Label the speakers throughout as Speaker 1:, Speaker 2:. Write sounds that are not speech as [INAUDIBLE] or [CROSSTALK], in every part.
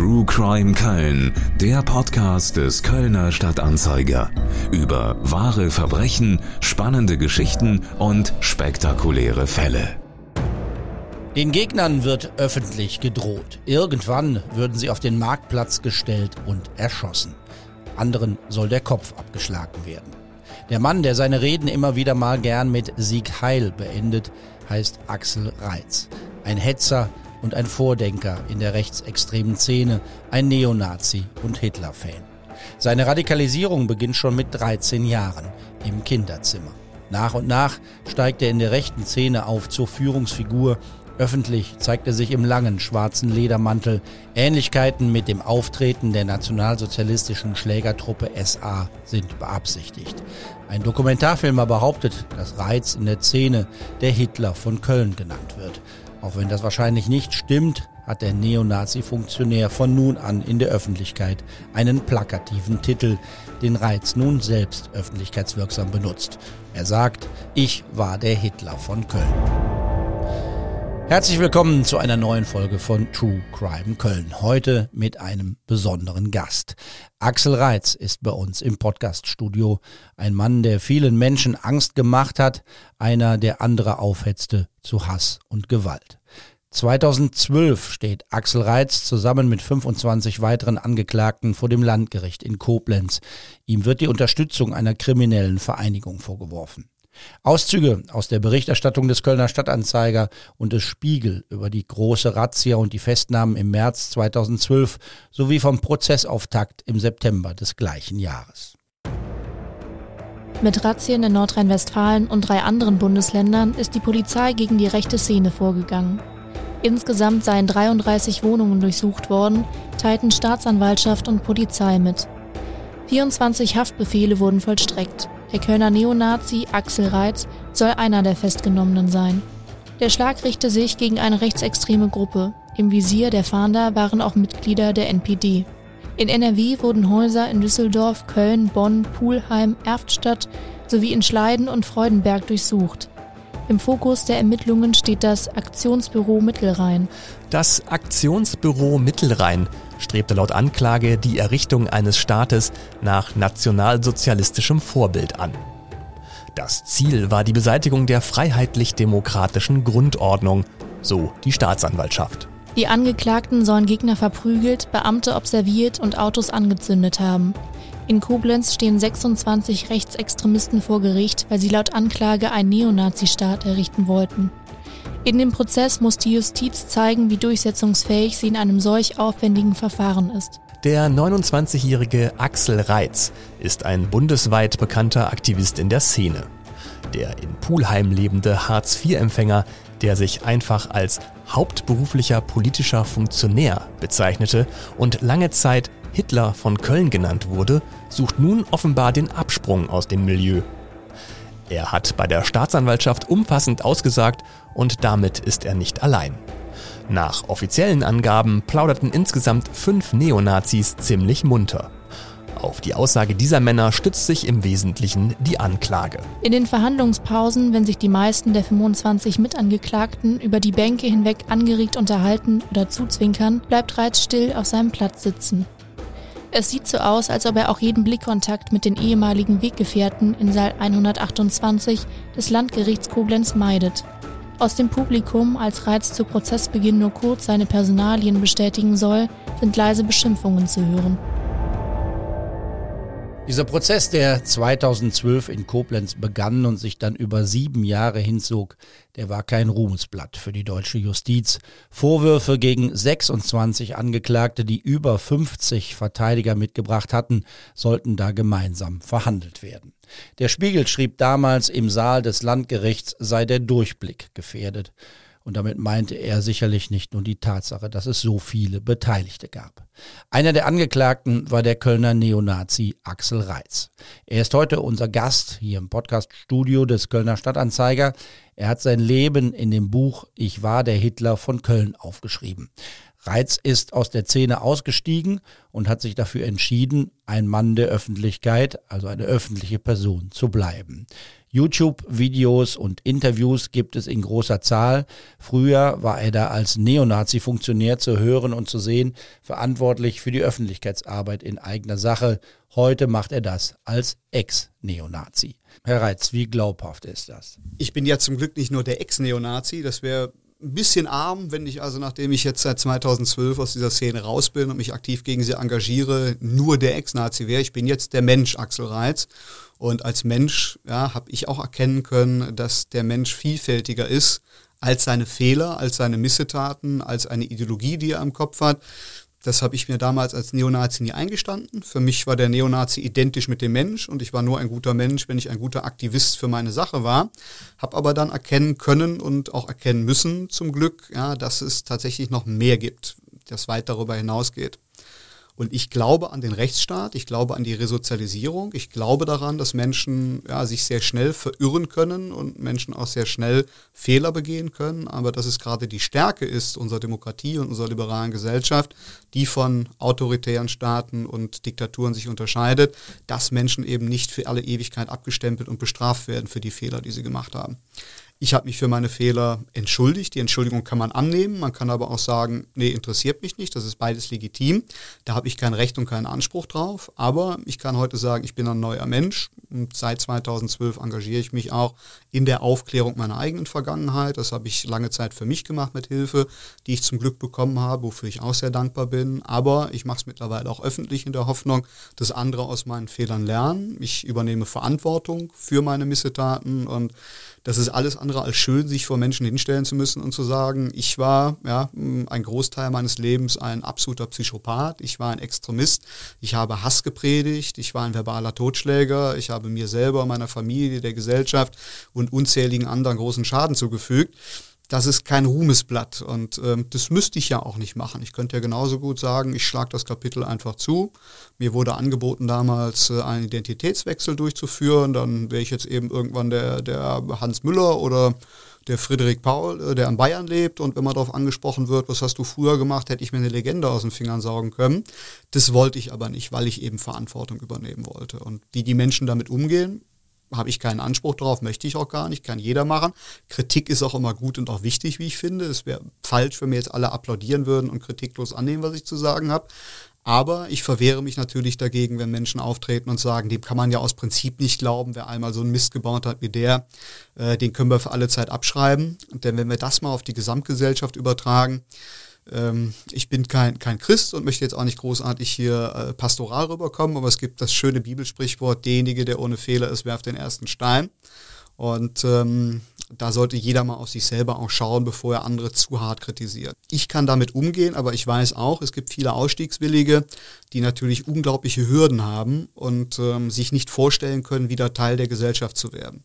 Speaker 1: True Crime Köln, der Podcast des Kölner Stadtanzeiger. Über wahre Verbrechen, spannende Geschichten und spektakuläre Fälle.
Speaker 2: Den Gegnern wird öffentlich gedroht. Irgendwann würden sie auf den Marktplatz gestellt und erschossen. Anderen soll der Kopf abgeschlagen werden. Der Mann, der seine Reden immer wieder mal gern mit Sieg Heil beendet, heißt Axel Reitz. Ein Hetzer, und ein Vordenker in der rechtsextremen Szene, ein Neonazi und Hitler-Fan. Seine Radikalisierung beginnt schon mit 13 Jahren im Kinderzimmer. Nach und nach steigt er in der rechten Szene auf zur Führungsfigur. Öffentlich zeigt er sich im langen schwarzen Ledermantel. Ähnlichkeiten mit dem Auftreten der nationalsozialistischen Schlägertruppe SA sind beabsichtigt. Ein Dokumentarfilmer behauptet, dass Reiz in der Szene der Hitler von Köln genannt wird. Auch wenn das wahrscheinlich nicht stimmt, hat der Neonazi-Funktionär von nun an in der Öffentlichkeit einen plakativen Titel, den Reiz nun selbst öffentlichkeitswirksam benutzt. Er sagt, ich war der Hitler von Köln. Herzlich willkommen zu einer neuen Folge von True Crime Köln. Heute mit einem besonderen Gast. Axel Reitz ist bei uns im Podcaststudio. Ein Mann, der vielen Menschen Angst gemacht hat, einer, der andere aufhetzte zu Hass und Gewalt. 2012 steht Axel Reitz zusammen mit 25 weiteren Angeklagten vor dem Landgericht in Koblenz. Ihm wird die Unterstützung einer kriminellen Vereinigung vorgeworfen. Auszüge aus der Berichterstattung des Kölner Stadtanzeiger und des Spiegel über die große Razzia und die Festnahmen im März 2012 sowie vom Prozessauftakt im September des gleichen Jahres.
Speaker 3: Mit Razzien in Nordrhein-Westfalen und drei anderen Bundesländern ist die Polizei gegen die rechte Szene vorgegangen. Insgesamt seien 33 Wohnungen durchsucht worden, teilten Staatsanwaltschaft und Polizei mit. 24 Haftbefehle wurden vollstreckt. Der Kölner Neonazi Axel Reitz soll einer der Festgenommenen sein. Der Schlag richte sich gegen eine rechtsextreme Gruppe. Im Visier der Fahnder waren auch Mitglieder der NPD. In NRW wurden Häuser in Düsseldorf, Köln, Bonn, Pulheim, Erftstadt sowie in Schleiden und Freudenberg durchsucht. Im Fokus der Ermittlungen steht das Aktionsbüro Mittelrhein.
Speaker 4: Das Aktionsbüro Mittelrhein strebte laut Anklage die Errichtung eines Staates nach nationalsozialistischem Vorbild an. Das Ziel war die Beseitigung der freiheitlich-demokratischen Grundordnung, so die Staatsanwaltschaft.
Speaker 3: Die Angeklagten sollen Gegner verprügelt, Beamte observiert und Autos angezündet haben. In Koblenz stehen 26 Rechtsextremisten vor Gericht, weil sie laut Anklage einen Neonazi-Staat errichten wollten. In dem Prozess muss die Justiz zeigen, wie durchsetzungsfähig sie in einem solch aufwendigen Verfahren ist.
Speaker 4: Der 29-jährige Axel Reitz ist ein bundesweit bekannter Aktivist in der Szene. Der in Pulheim lebende Hartz-IV-Empfänger, der sich einfach als hauptberuflicher politischer Funktionär bezeichnete und lange Zeit Hitler von Köln genannt wurde, sucht nun offenbar den Absprung aus dem Milieu. Er hat bei der Staatsanwaltschaft umfassend ausgesagt und damit ist er nicht allein. Nach offiziellen Angaben plauderten insgesamt fünf Neonazis ziemlich munter. Auf die Aussage dieser Männer stützt sich im Wesentlichen die Anklage.
Speaker 3: In den Verhandlungspausen, wenn sich die meisten der 25 Mitangeklagten über die Bänke hinweg angeregt unterhalten oder zuzwinkern, bleibt Reiz still auf seinem Platz sitzen. Es sieht so aus, als ob er auch jeden Blickkontakt mit den ehemaligen Weggefährten in Saal 128 des Landgerichts Koblenz meidet. Aus dem Publikum, als Reiz zu Prozessbeginn nur kurz seine Personalien bestätigen soll, sind leise Beschimpfungen zu hören.
Speaker 2: Dieser Prozess, der 2012 in Koblenz begann und sich dann über sieben Jahre hinzog, der war kein Ruhmesblatt für die deutsche Justiz. Vorwürfe gegen 26 Angeklagte, die über 50 Verteidiger mitgebracht hatten, sollten da gemeinsam verhandelt werden. Der Spiegel schrieb damals, im Saal des Landgerichts sei der Durchblick gefährdet. Und damit meinte er sicherlich nicht nur die Tatsache, dass es so viele Beteiligte gab. Einer der Angeklagten war der Kölner Neonazi Axel Reitz. Er ist heute unser Gast hier im Podcaststudio des Kölner Stadtanzeiger. Er hat sein Leben in dem Buch Ich war der Hitler von Köln aufgeschrieben. Reitz ist aus der Szene ausgestiegen und hat sich dafür entschieden, ein Mann der Öffentlichkeit, also eine öffentliche Person zu bleiben. YouTube-Videos und Interviews gibt es in großer Zahl. Früher war er da als Neonazi-Funktionär zu hören und zu sehen, verantwortlich für die Öffentlichkeitsarbeit in eigener Sache. Heute macht er das als Ex-Neonazi. Herr Reitz, wie glaubhaft ist das?
Speaker 5: Ich bin ja zum Glück nicht nur der Ex-Neonazi, das wäre ein bisschen arm, wenn ich also, nachdem ich jetzt seit 2012 aus dieser Szene raus bin und mich aktiv gegen sie engagiere, nur der Ex-Nazi wäre. Ich bin jetzt der Mensch, Axel Reitz. Und als Mensch ja, habe ich auch erkennen können, dass der Mensch vielfältiger ist als seine Fehler, als seine Missetaten, als eine Ideologie, die er im Kopf hat. Das habe ich mir damals als Neonazi nie eingestanden. Für mich war der Neonazi identisch mit dem Mensch und ich war nur ein guter Mensch, wenn ich ein guter Aktivist für meine Sache war. Habe aber dann erkennen können und auch erkennen müssen, zum Glück, ja, dass es tatsächlich noch mehr gibt, das weit darüber hinausgeht. Und ich glaube an den Rechtsstaat, ich glaube an die Resozialisierung, ich glaube daran, dass Menschen ja, sich sehr schnell verirren können und Menschen auch sehr schnell Fehler begehen können, aber dass es gerade die Stärke ist unserer Demokratie und unserer liberalen Gesellschaft, die von autoritären Staaten und Diktaturen sich unterscheidet, dass Menschen eben nicht für alle Ewigkeit abgestempelt und bestraft werden für die Fehler, die sie gemacht haben. Ich habe mich für meine Fehler entschuldigt. Die Entschuldigung kann man annehmen. Man kann aber auch sagen, nee, interessiert mich nicht. Das ist beides legitim. Da habe ich kein Recht und keinen Anspruch drauf. Aber ich kann heute sagen, ich bin ein neuer Mensch. Und seit 2012 engagiere ich mich auch in der Aufklärung meiner eigenen Vergangenheit. Das habe ich lange Zeit für mich gemacht mit Hilfe, die ich zum Glück bekommen habe, wofür ich auch sehr dankbar bin. Aber ich mache es mittlerweile auch öffentlich in der Hoffnung, dass andere aus meinen Fehlern lernen. Ich übernehme Verantwortung für meine Missetaten und das ist alles andere als schön, sich vor Menschen hinstellen zu müssen und zu sagen, ich war ja ein Großteil meines Lebens ein absoluter Psychopath, ich war ein Extremist, ich habe Hass gepredigt, ich war ein verbaler Totschläger, ich habe mir selber, meiner Familie, der Gesellschaft und unzähligen anderen großen Schaden zugefügt das ist kein Ruhmesblatt und ähm, das müsste ich ja auch nicht machen. Ich könnte ja genauso gut sagen, ich schlage das Kapitel einfach zu. Mir wurde angeboten damals äh, einen Identitätswechsel durchzuführen, dann wäre ich jetzt eben irgendwann der, der Hans Müller oder der Friedrich Paul, äh, der in Bayern lebt und wenn man darauf angesprochen wird, was hast du früher gemacht, hätte ich mir eine Legende aus den Fingern saugen können. Das wollte ich aber nicht, weil ich eben Verantwortung übernehmen wollte. Und wie die Menschen damit umgehen, habe ich keinen Anspruch drauf, möchte ich auch gar nicht, kann jeder machen. Kritik ist auch immer gut und auch wichtig, wie ich finde. Es wäre falsch, wenn mir jetzt alle applaudieren würden und kritiklos annehmen, was ich zu sagen habe. Aber ich verwehre mich natürlich dagegen, wenn Menschen auftreten und sagen, dem kann man ja aus Prinzip nicht glauben, wer einmal so einen Mist gebaut hat wie der, äh, den können wir für alle Zeit abschreiben. Denn wenn wir das mal auf die Gesamtgesellschaft übertragen, ähm, ich bin kein, kein Christ und möchte jetzt auch nicht großartig hier äh, pastoral rüberkommen, aber es gibt das schöne Bibelsprichwort, derjenige, der ohne Fehler ist, werft den ersten Stein. Und ähm, da sollte jeder mal auf sich selber auch schauen, bevor er andere zu hart kritisiert. Ich kann damit umgehen, aber ich weiß auch, es gibt viele Ausstiegswillige, die natürlich unglaubliche Hürden haben und ähm, sich nicht vorstellen können, wieder Teil der Gesellschaft zu werden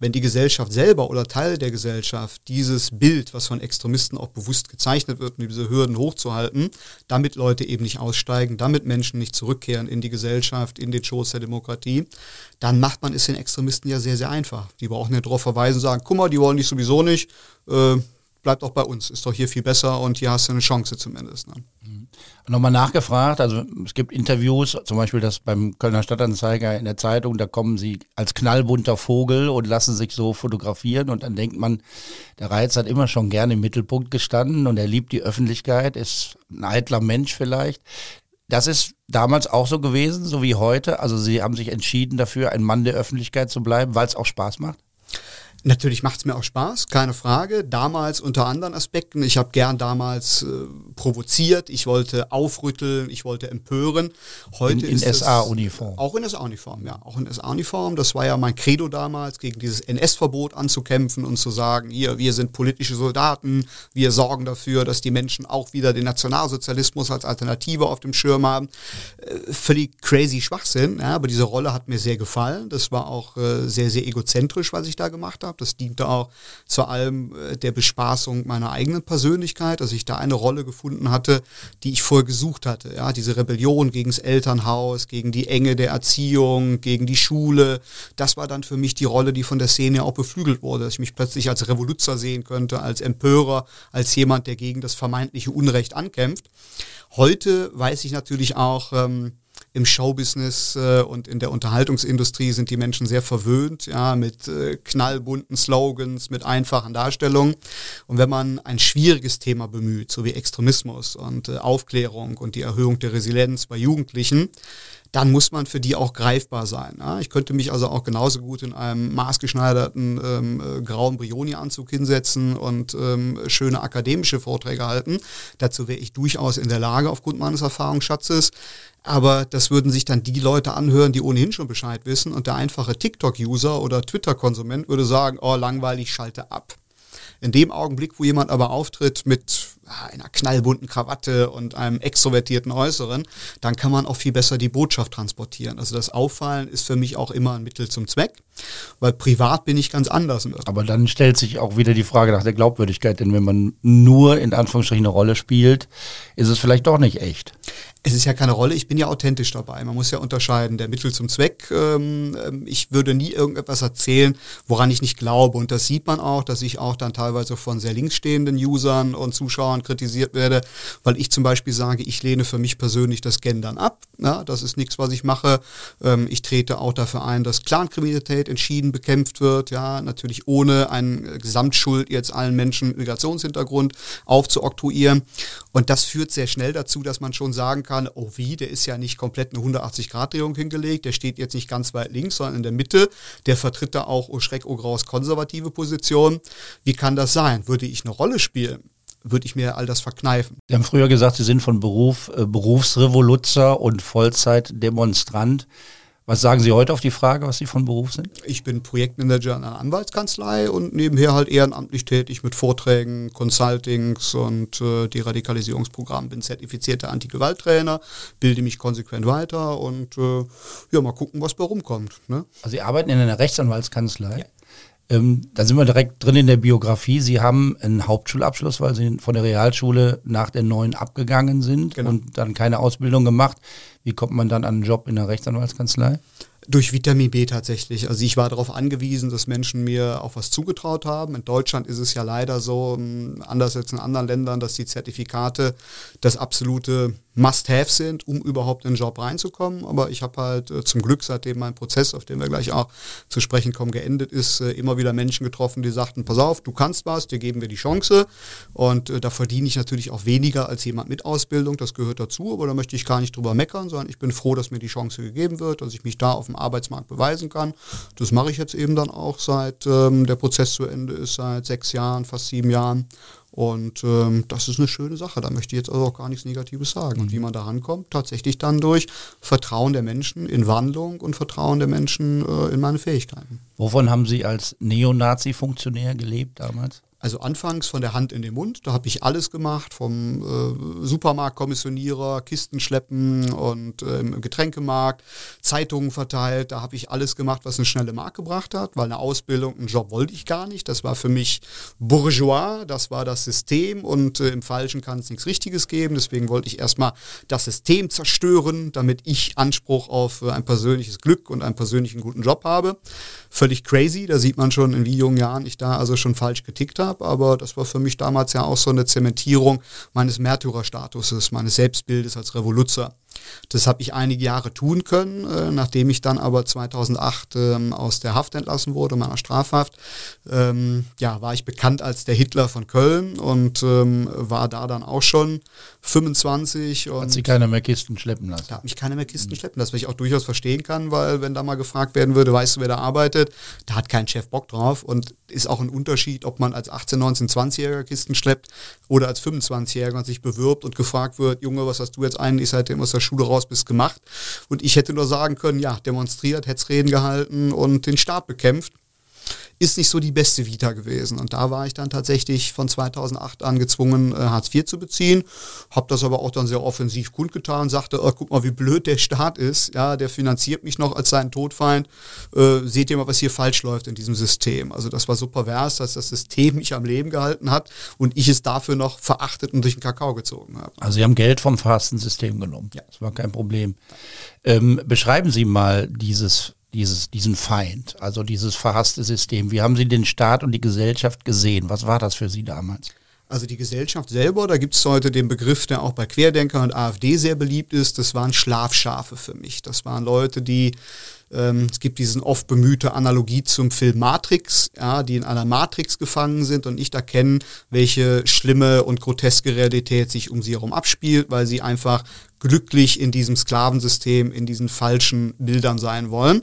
Speaker 5: wenn die Gesellschaft selber oder Teil der Gesellschaft dieses Bild, was von Extremisten auch bewusst gezeichnet wird, um diese Hürden hochzuhalten, damit Leute eben nicht aussteigen, damit Menschen nicht zurückkehren in die Gesellschaft, in den Schoß der Demokratie, dann macht man es den Extremisten ja sehr, sehr einfach. Die brauchen ja darauf verweisen, sagen, guck mal, die wollen dich sowieso nicht, äh, bleibt auch bei uns, ist doch hier viel besser und hier hast du eine Chance zumindest. Ne?
Speaker 2: Mhm. Nochmal nachgefragt, also es gibt Interviews, zum Beispiel das beim Kölner Stadtanzeiger in der Zeitung, da kommen sie als knallbunter Vogel und lassen sich so fotografieren und dann denkt man, der Reiz hat immer schon gerne im Mittelpunkt gestanden und er liebt die Öffentlichkeit, ist ein eitler Mensch vielleicht. Das ist damals auch so gewesen, so wie heute. Also Sie haben sich entschieden dafür, ein Mann der Öffentlichkeit zu bleiben, weil es auch Spaß macht?
Speaker 5: Natürlich macht es mir auch Spaß, keine Frage. Damals unter anderen Aspekten. Ich habe gern damals äh, provoziert, ich wollte aufrütteln, ich wollte empören.
Speaker 2: Heute in, in SA-Uniform.
Speaker 5: Auch in SA-Uniform, ja. Auch in SA-Uniform. Das war ja mein Credo damals, gegen dieses NS-Verbot anzukämpfen und zu sagen, hier, wir sind politische Soldaten, wir sorgen dafür, dass die Menschen auch wieder den Nationalsozialismus als Alternative auf dem Schirm haben. Äh, völlig crazy Schwachsinn, ja, aber diese Rolle hat mir sehr gefallen. Das war auch äh, sehr, sehr egozentrisch, was ich da gemacht habe habe. Das diente auch zu allem äh, der Bespaßung meiner eigenen Persönlichkeit, dass ich da eine Rolle gefunden hatte, die ich vorher gesucht hatte. Ja, diese Rebellion gegen das Elternhaus, gegen die Enge der Erziehung, gegen die Schule. Das war dann für mich die Rolle, die von der Szene auch beflügelt wurde, dass ich mich plötzlich als Revoluzer sehen könnte, als Empörer, als jemand, der gegen das vermeintliche Unrecht ankämpft. Heute weiß ich natürlich auch, ähm, im Showbusiness äh, und in der Unterhaltungsindustrie sind die Menschen sehr verwöhnt, ja, mit äh, knallbunten Slogans, mit einfachen Darstellungen. Und wenn man ein schwieriges Thema bemüht, so wie Extremismus und äh, Aufklärung und die Erhöhung der Resilienz bei Jugendlichen, dann muss man für die auch greifbar sein. Ja? Ich könnte mich also auch genauso gut in einem maßgeschneiderten ähm, äh, grauen Brioni-Anzug hinsetzen und ähm, schöne akademische Vorträge halten. Dazu wäre ich durchaus in der Lage aufgrund meines Erfahrungsschatzes. Aber das würden sich dann die Leute anhören, die ohnehin schon Bescheid wissen. Und der einfache TikTok-User oder Twitter-Konsument würde sagen, oh, langweilig, schalte ab. In dem Augenblick, wo jemand aber auftritt mit einer knallbunten Krawatte und einem extrovertierten Äußeren, dann kann man auch viel besser die Botschaft transportieren. Also das Auffallen ist für mich auch immer ein Mittel zum Zweck, weil privat bin ich ganz anders.
Speaker 2: Aber dann stellt sich auch wieder die Frage nach der Glaubwürdigkeit, denn wenn man nur in Anführungsstrichen eine Rolle spielt, ist es vielleicht doch nicht echt
Speaker 5: es ist ja keine Rolle, ich bin ja authentisch dabei. Man muss ja unterscheiden, der Mittel zum Zweck. Ähm, ähm, ich würde nie irgendetwas erzählen, woran ich nicht glaube. Und das sieht man auch, dass ich auch dann teilweise von sehr linksstehenden Usern und Zuschauern kritisiert werde, weil ich zum Beispiel sage, ich lehne für mich persönlich das Gendern ab. Ja, das ist nichts, was ich mache. Ähm, ich trete auch dafür ein, dass Clankriminalität entschieden bekämpft wird. Ja, natürlich ohne eine Gesamtschuld jetzt allen Menschen mit Migrationshintergrund aufzuoktroyieren. Und das führt sehr schnell dazu, dass man schon sagen kann, kann, oh wie, der ist ja nicht komplett eine 180-Grad-Drehung hingelegt, der steht jetzt nicht ganz weit links, sondern in der Mitte, der vertritt da auch, oh Schreck, oh Graus, konservative Position. Wie kann das sein? Würde ich eine Rolle spielen? würde ich mir all das verkneifen.
Speaker 2: Sie haben früher gesagt, Sie sind von Beruf äh, Berufsrevoluzer und Vollzeitdemonstrant. Was sagen Sie heute auf die Frage, was Sie von Beruf sind?
Speaker 5: Ich bin Projektmanager in einer Anwaltskanzlei und nebenher halt ehrenamtlich tätig mit Vorträgen, Consultings und äh, Deradikalisierungsprogrammen. Bin zertifizierter Antigewalttrainer, bilde mich konsequent weiter und äh, ja, mal gucken, was bei rumkommt. Ne?
Speaker 2: Also Sie arbeiten in einer Rechtsanwaltskanzlei? Ja. Ähm, da sind wir direkt drin in der Biografie. Sie haben einen Hauptschulabschluss, weil Sie von der Realschule nach der neuen abgegangen sind genau. und dann keine Ausbildung gemacht. Wie kommt man dann an einen Job in der Rechtsanwaltskanzlei?
Speaker 5: Durch Vitamin B tatsächlich. Also ich war darauf angewiesen, dass Menschen mir auch was zugetraut haben. In Deutschland ist es ja leider so, ähm, anders als in anderen Ländern, dass die Zertifikate das absolute Must-Have sind, um überhaupt in den Job reinzukommen. Aber ich habe halt äh, zum Glück, seitdem mein Prozess, auf den wir gleich auch zu sprechen kommen, geendet ist, äh, immer wieder Menschen getroffen, die sagten, pass auf, du kannst was, dir geben wir die Chance. Und äh, da verdiene ich natürlich auch weniger als jemand mit Ausbildung, das gehört dazu, aber da möchte ich gar nicht drüber meckern, sondern ich bin froh, dass mir die Chance gegeben wird, dass ich mich da auf dem Arbeitsmarkt beweisen kann. Das mache ich jetzt eben dann auch seit ähm, der Prozess zu Ende ist, seit sechs Jahren, fast sieben Jahren. Und ähm, das ist eine schöne Sache. Da möchte ich jetzt also auch gar nichts Negatives sagen. Und wie man da rankommt, tatsächlich dann durch Vertrauen der Menschen in Wandlung und Vertrauen der Menschen äh, in meine Fähigkeiten.
Speaker 2: Wovon haben Sie als Neonazi-Funktionär gelebt damals?
Speaker 5: Also anfangs von der Hand in den Mund, da habe ich alles gemacht, vom äh, Supermarktkommissionierer, Kisten schleppen und äh, im Getränkemarkt, Zeitungen verteilt, da habe ich alles gemacht, was eine schnelle Mark gebracht hat, weil eine Ausbildung, einen Job wollte ich gar nicht. Das war für mich bourgeois, das war das System und äh, im Falschen kann es nichts Richtiges geben. Deswegen wollte ich erstmal das System zerstören, damit ich Anspruch auf äh, ein persönliches Glück und einen persönlichen guten Job habe. Völlig crazy, da sieht man schon, in wie jungen Jahren ich da also schon falsch getickt habe habe, aber das war für mich damals ja auch so eine Zementierung meines Märtyrerstatuses, meines Selbstbildes als Revoluzer. Das habe ich einige Jahre tun können, äh, nachdem ich dann aber 2008 ähm, aus der Haft entlassen wurde, meiner Strafhaft. Ähm, ja, war ich bekannt als der Hitler von Köln und ähm, war da dann auch schon 25. Und
Speaker 2: hat sich keiner mehr Kisten schleppen lassen.
Speaker 5: Da hat mich keiner mehr Kisten mhm. schleppen lassen, was ich auch durchaus verstehen kann, weil wenn da mal gefragt werden würde, weißt du, wer da arbeitet, da hat kein Chef Bock drauf und ist auch ein Unterschied, ob man als 18, 19, 20-Jähriger Kisten schleppt oder als 25-Jähriger sich bewirbt und gefragt wird, Junge, was hast du jetzt eigentlich seitdem aus der Schule raus bist gemacht? Und ich hätte nur sagen können, ja, demonstriert, Hetzreden gehalten und den Staat bekämpft ist nicht so die beste Vita gewesen. Und da war ich dann tatsächlich von 2008 an gezwungen, äh, Hartz IV zu beziehen, habe das aber auch dann sehr offensiv kundgetan, sagte, oh, guck mal, wie blöd der Staat ist, ja, der finanziert mich noch als seinen Todfeind, äh, seht ihr mal, was hier falsch läuft in diesem System. Also das war so pervers, dass das System mich am Leben gehalten hat und ich es dafür noch verachtet und durch den Kakao gezogen habe.
Speaker 2: Also Sie haben Geld vom Fastensystem genommen. Ja. Das war kein Problem. Ähm, beschreiben Sie mal dieses dieses, diesen Feind, also dieses verhasste System. Wie haben Sie den Staat und die Gesellschaft gesehen? Was war das für Sie damals?
Speaker 5: Also die Gesellschaft selber, da gibt es heute den Begriff, der auch bei Querdenkern und AfD sehr beliebt ist, das waren Schlafschafe für mich. Das waren Leute, die, ähm, es gibt diesen oft bemühte Analogie zum Film Matrix, ja, die in einer Matrix gefangen sind und nicht erkennen, welche schlimme und groteske Realität sich um sie herum abspielt, weil sie einfach glücklich in diesem Sklavensystem, in diesen falschen Bildern sein wollen.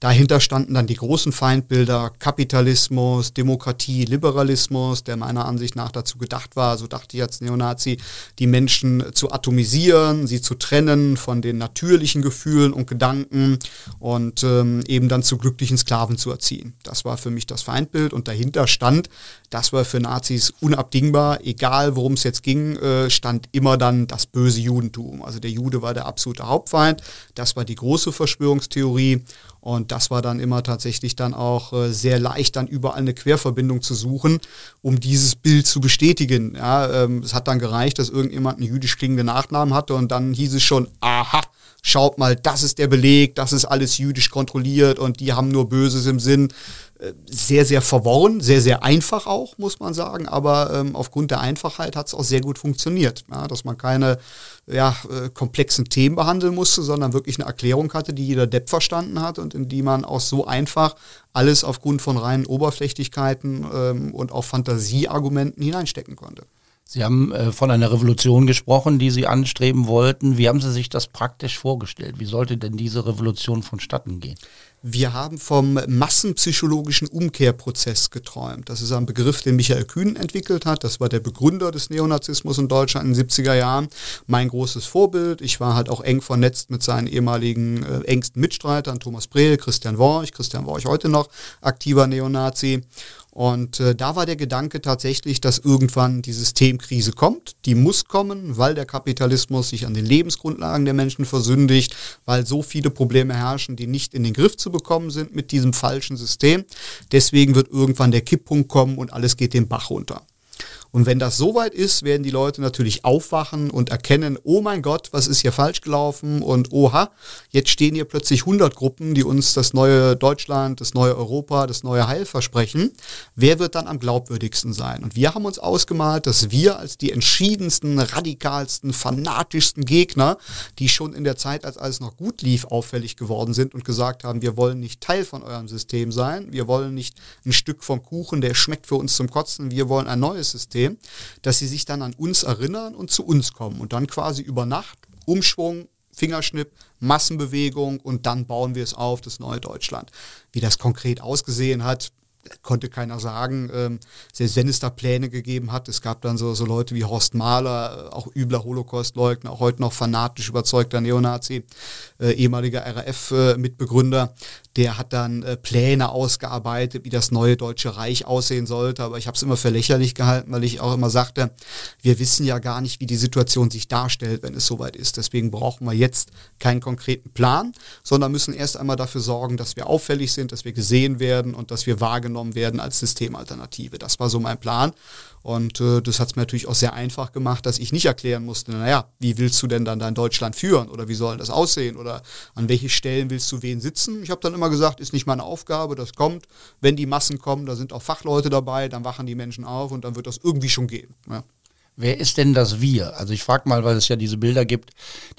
Speaker 5: Dahinter standen dann die großen Feindbilder Kapitalismus, Demokratie, Liberalismus, der meiner Ansicht nach dazu gedacht war, so dachte ich als Neonazi, die Menschen zu atomisieren, sie zu trennen von den natürlichen Gefühlen und Gedanken und ähm, eben dann zu glücklichen Sklaven zu erziehen. Das war für mich das Feindbild und dahinter stand, das war für Nazis unabdingbar, egal worum es jetzt ging, äh, stand immer dann das böse Judentum. Also der Jude war der absolute Hauptfeind, das war die große Verschwörungstheorie. Und das war dann immer tatsächlich dann auch äh, sehr leicht, dann überall eine Querverbindung zu suchen, um dieses Bild zu bestätigen. Ja, ähm, es hat dann gereicht, dass irgendjemand einen jüdisch klingenden Nachnamen hatte und dann hieß es schon, aha, schaut mal, das ist der Beleg, das ist alles jüdisch kontrolliert und die haben nur Böses im Sinn sehr, sehr verworren, sehr, sehr einfach auch, muss man sagen. Aber ähm, aufgrund der Einfachheit hat es auch sehr gut funktioniert, ja, dass man keine ja, äh, komplexen Themen behandeln musste, sondern wirklich eine Erklärung hatte, die jeder Depp verstanden hat und in die man auch so einfach alles aufgrund von reinen Oberflächlichkeiten ähm, und auch Fantasieargumenten hineinstecken konnte.
Speaker 2: Sie haben äh, von einer Revolution gesprochen, die Sie anstreben wollten. Wie haben Sie sich das praktisch vorgestellt? Wie sollte denn diese Revolution vonstatten gehen?
Speaker 5: Wir haben vom massenpsychologischen Umkehrprozess geträumt. Das ist ein Begriff, den Michael Kühn entwickelt hat. Das war der Begründer des Neonazismus in Deutschland in den 70er Jahren. Mein großes Vorbild. Ich war halt auch eng vernetzt mit seinen ehemaligen äh, engsten Mitstreitern, Thomas Brehl, Christian Worch. Christian Worch heute noch aktiver Neonazi. Und äh, da war der Gedanke tatsächlich, dass irgendwann die Systemkrise kommt. Die muss kommen, weil der Kapitalismus sich an den Lebensgrundlagen der Menschen versündigt, weil so viele Probleme herrschen, die nicht in den Griff zu bekommen sind mit diesem falschen System. Deswegen wird irgendwann der Kipppunkt kommen und alles geht den Bach runter. Und wenn das soweit ist, werden die Leute natürlich aufwachen und erkennen, oh mein Gott, was ist hier falsch gelaufen und oha, jetzt stehen hier plötzlich 100 Gruppen, die uns das neue Deutschland, das neue Europa, das neue Heil versprechen. Wer wird dann am glaubwürdigsten sein? Und wir haben uns ausgemalt, dass wir als die entschiedensten, radikalsten, fanatischsten Gegner, die schon in der Zeit, als alles noch gut lief, auffällig geworden sind und gesagt haben, wir wollen nicht Teil von eurem System sein, wir wollen nicht ein Stück vom Kuchen, der schmeckt für uns zum Kotzen, wir wollen ein neues System System, dass sie sich dann an uns erinnern und zu uns kommen und dann quasi über Nacht Umschwung, Fingerschnipp, Massenbewegung und dann bauen wir es auf, das neue Deutschland. Wie das konkret ausgesehen hat, konnte keiner sagen, ähm, selbst wenn es da Pläne gegeben hat. Es gab dann so, so Leute wie Horst Mahler, auch übler Holocaustleugner, auch heute noch fanatisch überzeugter Neonazi, äh, ehemaliger RAF-Mitbegründer, der hat dann äh, Pläne ausgearbeitet, wie das neue Deutsche Reich aussehen sollte. Aber ich habe es immer für lächerlich gehalten, weil ich auch immer sagte, wir wissen ja gar nicht, wie die Situation sich darstellt, wenn es soweit ist. Deswegen brauchen wir jetzt keinen konkreten Plan, sondern müssen erst einmal dafür sorgen, dass wir auffällig sind, dass wir gesehen werden und dass wir wahrgenommen werden als Systemalternative. Das war so mein Plan. Und äh, das hat es mir natürlich auch sehr einfach gemacht, dass ich nicht erklären musste, naja, wie willst du denn dann dein Deutschland führen oder wie soll das aussehen oder an welche Stellen willst du wen sitzen. Ich habe dann immer gesagt, ist nicht meine Aufgabe, das kommt. Wenn die Massen kommen, da sind auch Fachleute dabei, dann wachen die Menschen auf und dann wird das irgendwie schon gehen. Ja.
Speaker 2: Wer ist denn das Wir? Also ich frage mal, weil es ja diese Bilder gibt,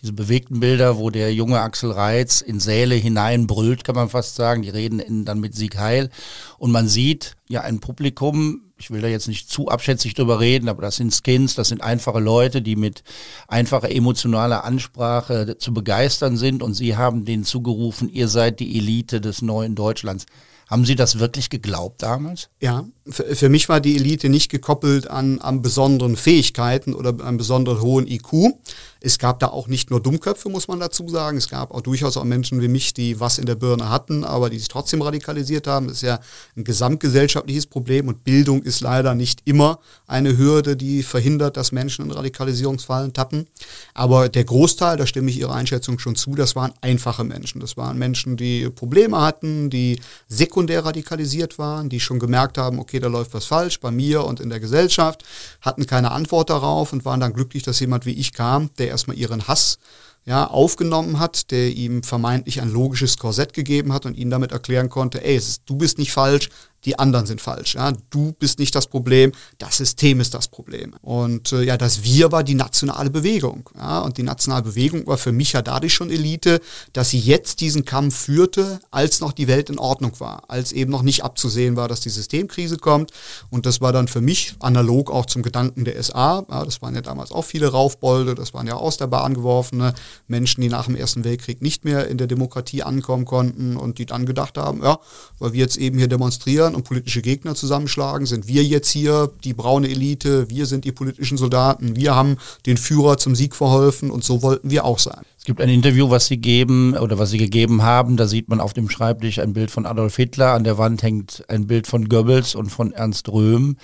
Speaker 2: diese bewegten Bilder, wo der junge Axel Reitz in Säle hineinbrüllt, kann man fast sagen. Die reden in, dann mit Sieg Heil. Und man sieht ja ein Publikum, ich will da jetzt nicht zu abschätzig drüber reden, aber das sind Skins, das sind einfache Leute, die mit einfacher emotionaler Ansprache zu begeistern sind. Und sie haben denen zugerufen, ihr seid die Elite des neuen Deutschlands. Haben Sie das wirklich geglaubt damals?
Speaker 5: Ja, für, mich war die Elite nicht gekoppelt an, an besonderen Fähigkeiten oder einem besonderen hohen IQ. Es gab da auch nicht nur Dummköpfe, muss man dazu sagen. Es gab auch durchaus auch Menschen wie mich, die was in der Birne hatten, aber die sich trotzdem radikalisiert haben. Das ist ja ein gesamtgesellschaftliches Problem und Bildung ist leider nicht immer eine Hürde, die verhindert, dass Menschen in Radikalisierungsfallen tappen. Aber der Großteil, da stimme ich Ihrer Einschätzung schon zu, das waren einfache Menschen. Das waren Menschen, die Probleme hatten, die sekundär radikalisiert waren, die schon gemerkt haben, okay, da läuft was falsch bei mir und in der Gesellschaft, hatten keine Antwort darauf und waren dann glücklich, dass jemand wie ich kam, der erstmal ihren Hass ja, aufgenommen hat, der ihm vermeintlich ein logisches Korsett gegeben hat und ihnen damit erklären konnte, ey, ist, du bist nicht falsch, die anderen sind falsch. Ja? Du bist nicht das Problem, das System ist das Problem. Und äh, ja, das Wir war die nationale Bewegung. Ja? Und die nationale Bewegung war für mich ja dadurch schon Elite, dass sie jetzt diesen Kampf führte, als noch die Welt in Ordnung war, als eben noch nicht abzusehen war, dass die Systemkrise kommt. Und das war dann für mich analog auch zum Gedanken der SA. Ja, das waren ja damals auch viele Raufbolde, das waren ja aus der Bahn geworfene Menschen, die nach dem Ersten Weltkrieg nicht mehr in der Demokratie ankommen konnten und die dann gedacht haben, ja, weil wir jetzt eben hier demonstrieren und politische Gegner zusammenschlagen, sind wir jetzt hier die braune Elite, wir sind die politischen Soldaten, wir haben den Führer zum Sieg verholfen und so wollten wir auch sein.
Speaker 2: Es gibt ein Interview, was Sie geben oder was Sie gegeben haben, da sieht man auf dem Schreibtisch ein Bild von Adolf Hitler, an der Wand hängt ein Bild von Goebbels und von Ernst Röhm.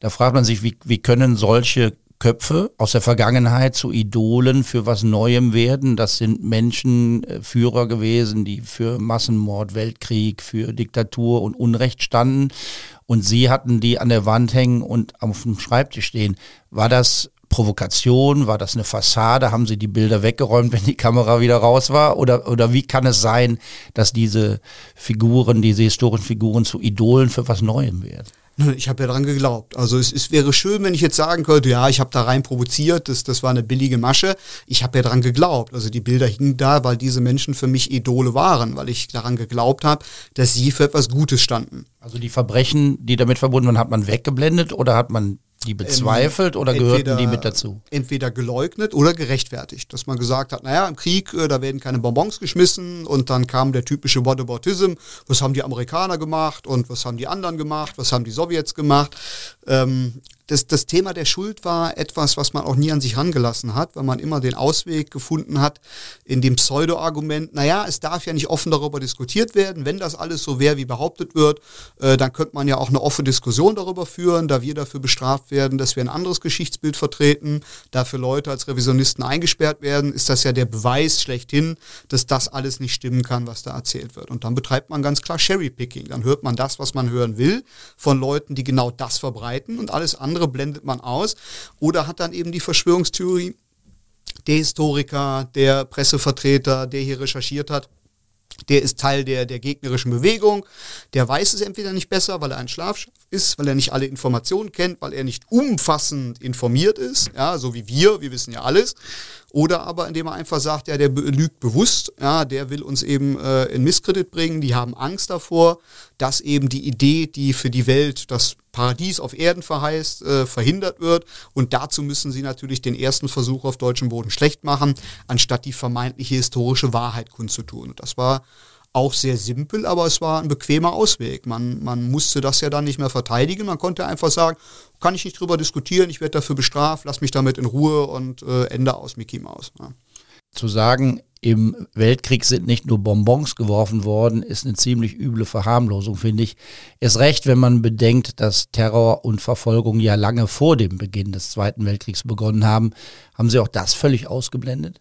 Speaker 2: Da fragt man sich, wie, wie können solche Köpfe aus der Vergangenheit zu Idolen für was Neuem werden. Das sind Menschen, äh, gewesen, die für Massenmord, Weltkrieg, für Diktatur und Unrecht standen. Und sie hatten die an der Wand hängen und auf dem Schreibtisch stehen. War das Provokation? War das eine Fassade? Haben Sie die Bilder weggeräumt, wenn die Kamera wieder raus war? Oder, oder wie kann es sein, dass diese Figuren, diese historischen Figuren zu Idolen für was Neuem werden?
Speaker 5: Ich habe ja daran geglaubt. Also es, es wäre schön, wenn ich jetzt sagen könnte, ja, ich habe da rein provoziert, das, das war eine billige Masche. Ich habe ja daran geglaubt. Also die Bilder hingen da, weil diese Menschen für mich Idole waren, weil ich daran geglaubt habe, dass sie für etwas Gutes standen.
Speaker 2: Also die Verbrechen, die damit verbunden waren, hat man weggeblendet oder hat man die bezweifelt oder entweder, gehörten die mit dazu?
Speaker 5: Entweder geleugnet oder gerechtfertigt. Dass man gesagt hat, naja, im Krieg, äh, da werden keine Bonbons geschmissen und dann kam der typische Whataboutism. Was haben die Amerikaner gemacht und was haben die anderen gemacht? Was haben die Sowjets gemacht? Ähm, das, das Thema der Schuld war etwas, was man auch nie an sich rangelassen hat, weil man immer den Ausweg gefunden hat in dem Pseudo-Argument, naja, es darf ja nicht offen darüber diskutiert werden. Wenn das alles so wäre, wie behauptet wird, äh, dann könnte man ja auch eine offene Diskussion darüber führen, da wir dafür bestraft werden, dass wir ein anderes Geschichtsbild vertreten, dafür Leute als Revisionisten eingesperrt werden, ist das ja der Beweis schlechthin, dass das alles nicht stimmen kann, was da erzählt wird. Und dann betreibt man ganz klar Cherry-Picking. Dann hört man das, was man hören will, von Leuten, die genau das verbreiten und alles andere andere blendet man aus. Oder hat dann eben die Verschwörungstheorie der Historiker, der Pressevertreter, der hier recherchiert hat, der ist Teil der, der gegnerischen Bewegung, der weiß es entweder nicht besser, weil er ein Schlafschaff ist, weil er nicht alle Informationen kennt, weil er nicht umfassend informiert ist, ja, so wie wir, wir wissen ja alles, oder aber indem er einfach sagt, ja, der lügt bewusst, ja, der will uns eben äh, in Misskredit bringen, die haben Angst davor, dass eben die Idee, die für die Welt das Paradies auf Erden verheißt, äh, verhindert wird. Und dazu müssen sie natürlich den ersten Versuch auf deutschem Boden schlecht machen, anstatt die vermeintliche historische Wahrheit kundzutun. Und das war auch sehr simpel, aber es war ein bequemer Ausweg. Man, man musste das ja dann nicht mehr verteidigen. Man konnte einfach sagen, kann ich nicht drüber diskutieren, ich werde dafür bestraft, lass mich damit in Ruhe und äh, Ende aus Mickey Mouse. Ja.
Speaker 2: Zu sagen, im Weltkrieg sind nicht nur Bonbons geworfen worden, ist eine ziemlich üble Verharmlosung, finde ich. Ist recht, wenn man bedenkt, dass Terror und Verfolgung ja lange vor dem Beginn des Zweiten Weltkriegs begonnen haben. Haben Sie auch das völlig ausgeblendet?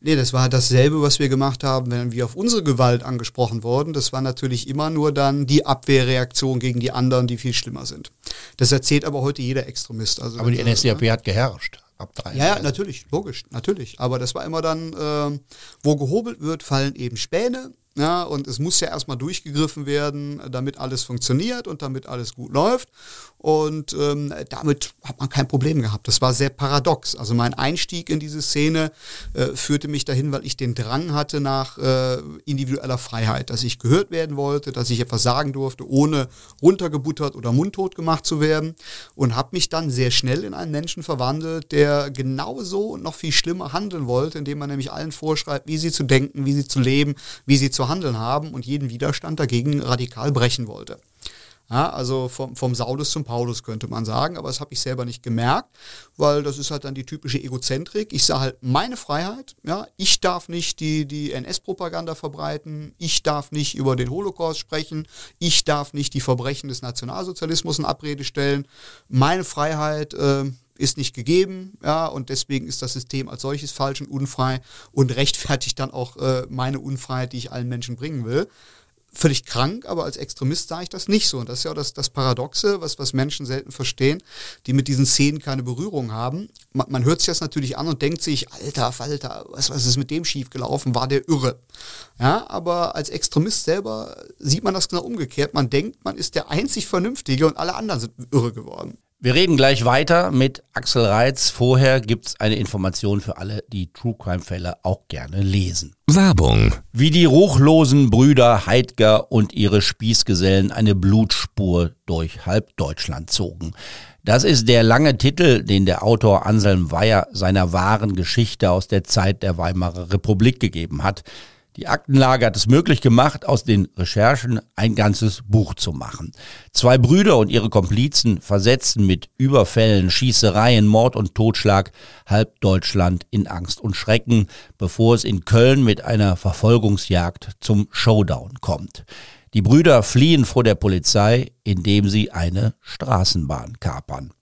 Speaker 5: Nee, das war dasselbe, was wir gemacht haben, wenn wir auf unsere Gewalt angesprochen wurden. Das war natürlich immer nur dann die Abwehrreaktion gegen die anderen, die viel schlimmer sind. Das erzählt aber heute jeder Extremist.
Speaker 2: Also aber die NSDAP hat geherrscht. Ab
Speaker 5: drei. Ja, ja, natürlich, logisch, natürlich. Aber das war immer dann, äh, wo gehobelt wird, fallen eben Späne. Ja, und es muss ja erstmal durchgegriffen werden, damit alles funktioniert und damit alles gut läuft. Und ähm, damit hat man kein Problem gehabt. Das war sehr paradox. Also mein Einstieg in diese Szene äh, führte mich dahin, weil ich den Drang hatte nach äh, individueller Freiheit, dass ich gehört werden wollte, dass ich etwas sagen durfte, ohne runtergebuttert oder mundtot gemacht zu werden. Und habe mich dann sehr schnell in einen Menschen verwandelt, der genauso und noch viel schlimmer handeln wollte, indem man nämlich allen vorschreibt, wie sie zu denken, wie sie zu leben, wie sie zu behandeln haben und jeden Widerstand dagegen radikal brechen wollte. Ja, also vom, vom Saulus zum Paulus könnte man sagen, aber das habe ich selber nicht gemerkt, weil das ist halt dann die typische Egozentrik. Ich sage halt meine Freiheit, ja, ich darf nicht die, die NS-Propaganda verbreiten, ich darf nicht über den Holocaust sprechen, ich darf nicht die Verbrechen des Nationalsozialismus in Abrede stellen. Meine Freiheit äh, ist nicht gegeben, ja, und deswegen ist das System als solches falsch und unfrei und rechtfertigt dann auch äh, meine Unfreiheit, die ich allen Menschen bringen will völlig krank, aber als Extremist sah ich das nicht so. Und das ist ja auch das, das Paradoxe, was, was Menschen selten verstehen, die mit diesen Szenen keine Berührung haben. Man, man hört sich das natürlich an und denkt sich, alter Falter, was, was ist mit dem schiefgelaufen? War der irre? Ja, aber als Extremist selber sieht man das genau umgekehrt. Man denkt, man ist der einzig Vernünftige und alle anderen sind irre geworden.
Speaker 2: Wir reden gleich weiter mit Axel Reitz. Vorher gibt's eine Information für alle, die True Crime Fälle auch gerne lesen.
Speaker 1: Werbung.
Speaker 2: Wie die ruchlosen Brüder Heidger und ihre Spießgesellen eine Blutspur durch halb Deutschland zogen. Das ist der lange Titel, den der Autor Anselm Weyer seiner wahren Geschichte aus der Zeit der Weimarer Republik gegeben hat. Die Aktenlage hat es möglich gemacht, aus den Recherchen ein ganzes Buch zu machen. Zwei Brüder und ihre Komplizen versetzten mit Überfällen, Schießereien, Mord und Totschlag halb Deutschland in Angst und Schrecken, bevor es in Köln mit einer Verfolgungsjagd zum Showdown kommt. Die Brüder fliehen vor der Polizei, indem sie eine Straßenbahn kapern.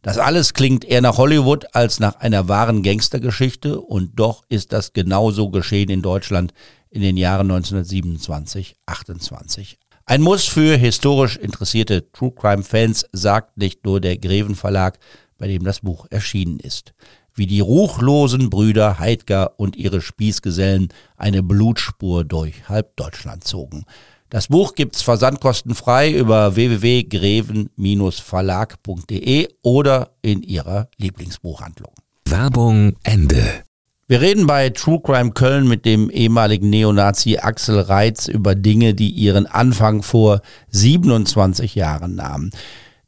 Speaker 2: Das alles klingt eher nach Hollywood als nach einer wahren Gangstergeschichte und doch ist das genauso geschehen in Deutschland in den Jahren 1927, 28. Ein Muss für historisch interessierte True Crime Fans, sagt nicht nur der Greven Verlag, bei dem das Buch erschienen ist. Wie die ruchlosen Brüder Heidger und ihre Spießgesellen eine Blutspur durch halb Deutschland zogen. Das Buch gibt's versandkostenfrei über www.greven-verlag.de oder in Ihrer Lieblingsbuchhandlung.
Speaker 1: Werbung Ende.
Speaker 2: Wir reden bei True Crime Köln mit dem ehemaligen Neonazi Axel Reitz über Dinge, die ihren Anfang vor 27 Jahren nahmen.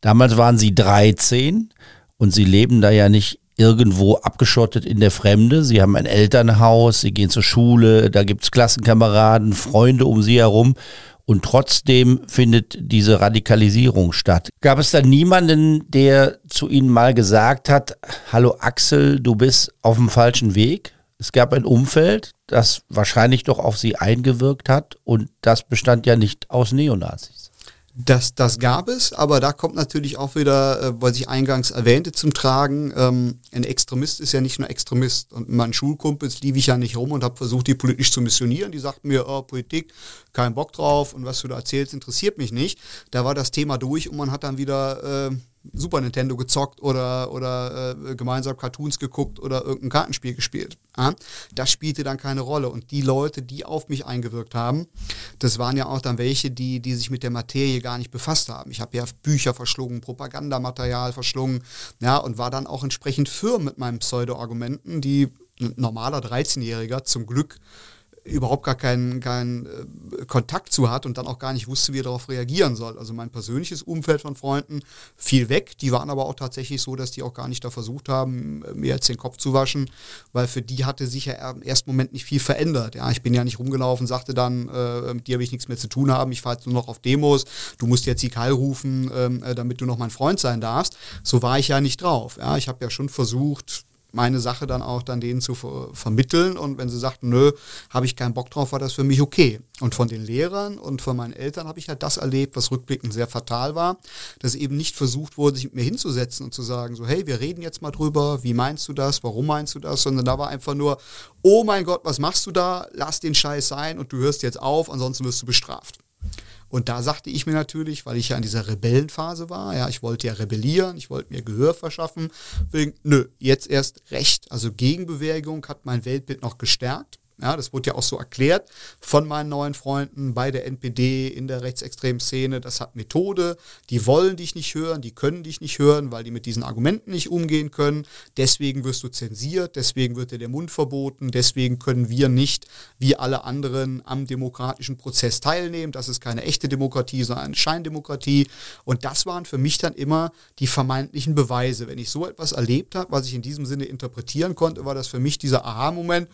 Speaker 2: Damals waren sie 13 und sie leben da ja nicht irgendwo abgeschottet in der Fremde. Sie haben ein Elternhaus, sie gehen zur Schule, da gibt's Klassenkameraden, Freunde um sie herum und trotzdem findet diese Radikalisierung statt. Gab es da niemanden, der zu Ihnen mal gesagt hat, hallo Axel, du bist auf dem falschen Weg? Es gab ein Umfeld, das wahrscheinlich doch auf Sie eingewirkt hat und das bestand ja nicht aus Neonazis.
Speaker 5: Das, das gab es, aber da kommt natürlich auch wieder, äh, was ich eingangs erwähnte, zum Tragen. Ähm, ein Extremist ist ja nicht nur Extremist. Und meinen Schulkumpels lief ich ja nicht rum und habe versucht, die politisch zu missionieren. Die sagten mir, oh, Politik, kein Bock drauf und was du da erzählst, interessiert mich nicht. Da war das Thema durch und man hat dann wieder... Äh, Super Nintendo gezockt oder, oder äh, gemeinsam Cartoons geguckt oder irgendein Kartenspiel gespielt. Ja? Das spielte dann keine Rolle. Und die Leute, die auf mich eingewirkt haben, das waren ja auch dann welche, die, die sich mit der Materie gar nicht befasst haben. Ich habe ja Bücher verschlungen, Propagandamaterial verschlungen, ja, und war dann auch entsprechend firm mit meinen Pseudo-Argumenten, die ein normaler 13-Jähriger zum Glück überhaupt gar keinen, keinen äh, Kontakt zu hat und dann auch gar nicht wusste, wie er darauf reagieren soll. Also mein persönliches Umfeld von Freunden fiel weg. Die waren aber auch tatsächlich so, dass die auch gar nicht da versucht haben, mir jetzt den Kopf zu waschen, weil für die hatte sich ja im ersten Moment nicht viel verändert. Ja, ich bin ja nicht rumgelaufen, sagte dann, äh, mit dir will ich nichts mehr zu tun haben, ich fahre jetzt nur noch auf Demos, du musst jetzt die Kall rufen, ähm, äh, damit du noch mein Freund sein darfst. So war ich ja nicht drauf. Ja, ich habe ja schon versucht, meine Sache dann auch dann denen zu ver vermitteln. Und wenn sie sagten, nö, habe ich keinen Bock drauf, war das für mich okay. Und von den Lehrern und von meinen Eltern habe ich halt das erlebt, was rückblickend sehr fatal war, dass eben nicht versucht wurde, sich mit mir hinzusetzen und zu sagen, so, hey, wir reden jetzt mal drüber, wie meinst du das, warum meinst du das, sondern da war einfach nur, oh mein Gott, was machst du da, lass den Scheiß sein und du hörst jetzt auf, ansonsten wirst du bestraft. Und da sagte ich mir natürlich, weil ich ja in dieser Rebellenphase war, ja, ich wollte ja rebellieren, ich wollte mir Gehör verschaffen, wegen, nö, jetzt erst recht. Also Gegenbewegung hat mein Weltbild noch gestärkt. Ja, das wurde ja auch so erklärt von meinen neuen Freunden bei der NPD in der rechtsextremen Szene. Das hat Methode. Die wollen dich nicht hören, die können dich nicht hören, weil die mit diesen Argumenten nicht umgehen können. Deswegen wirst du zensiert, deswegen wird dir der Mund verboten, deswegen können wir nicht wie alle anderen am demokratischen Prozess teilnehmen. Das ist keine echte Demokratie, sondern eine Scheindemokratie. Und das waren für mich dann immer die vermeintlichen Beweise. Wenn ich so etwas erlebt habe, was ich in diesem Sinne interpretieren konnte, war das für mich dieser Aha-Moment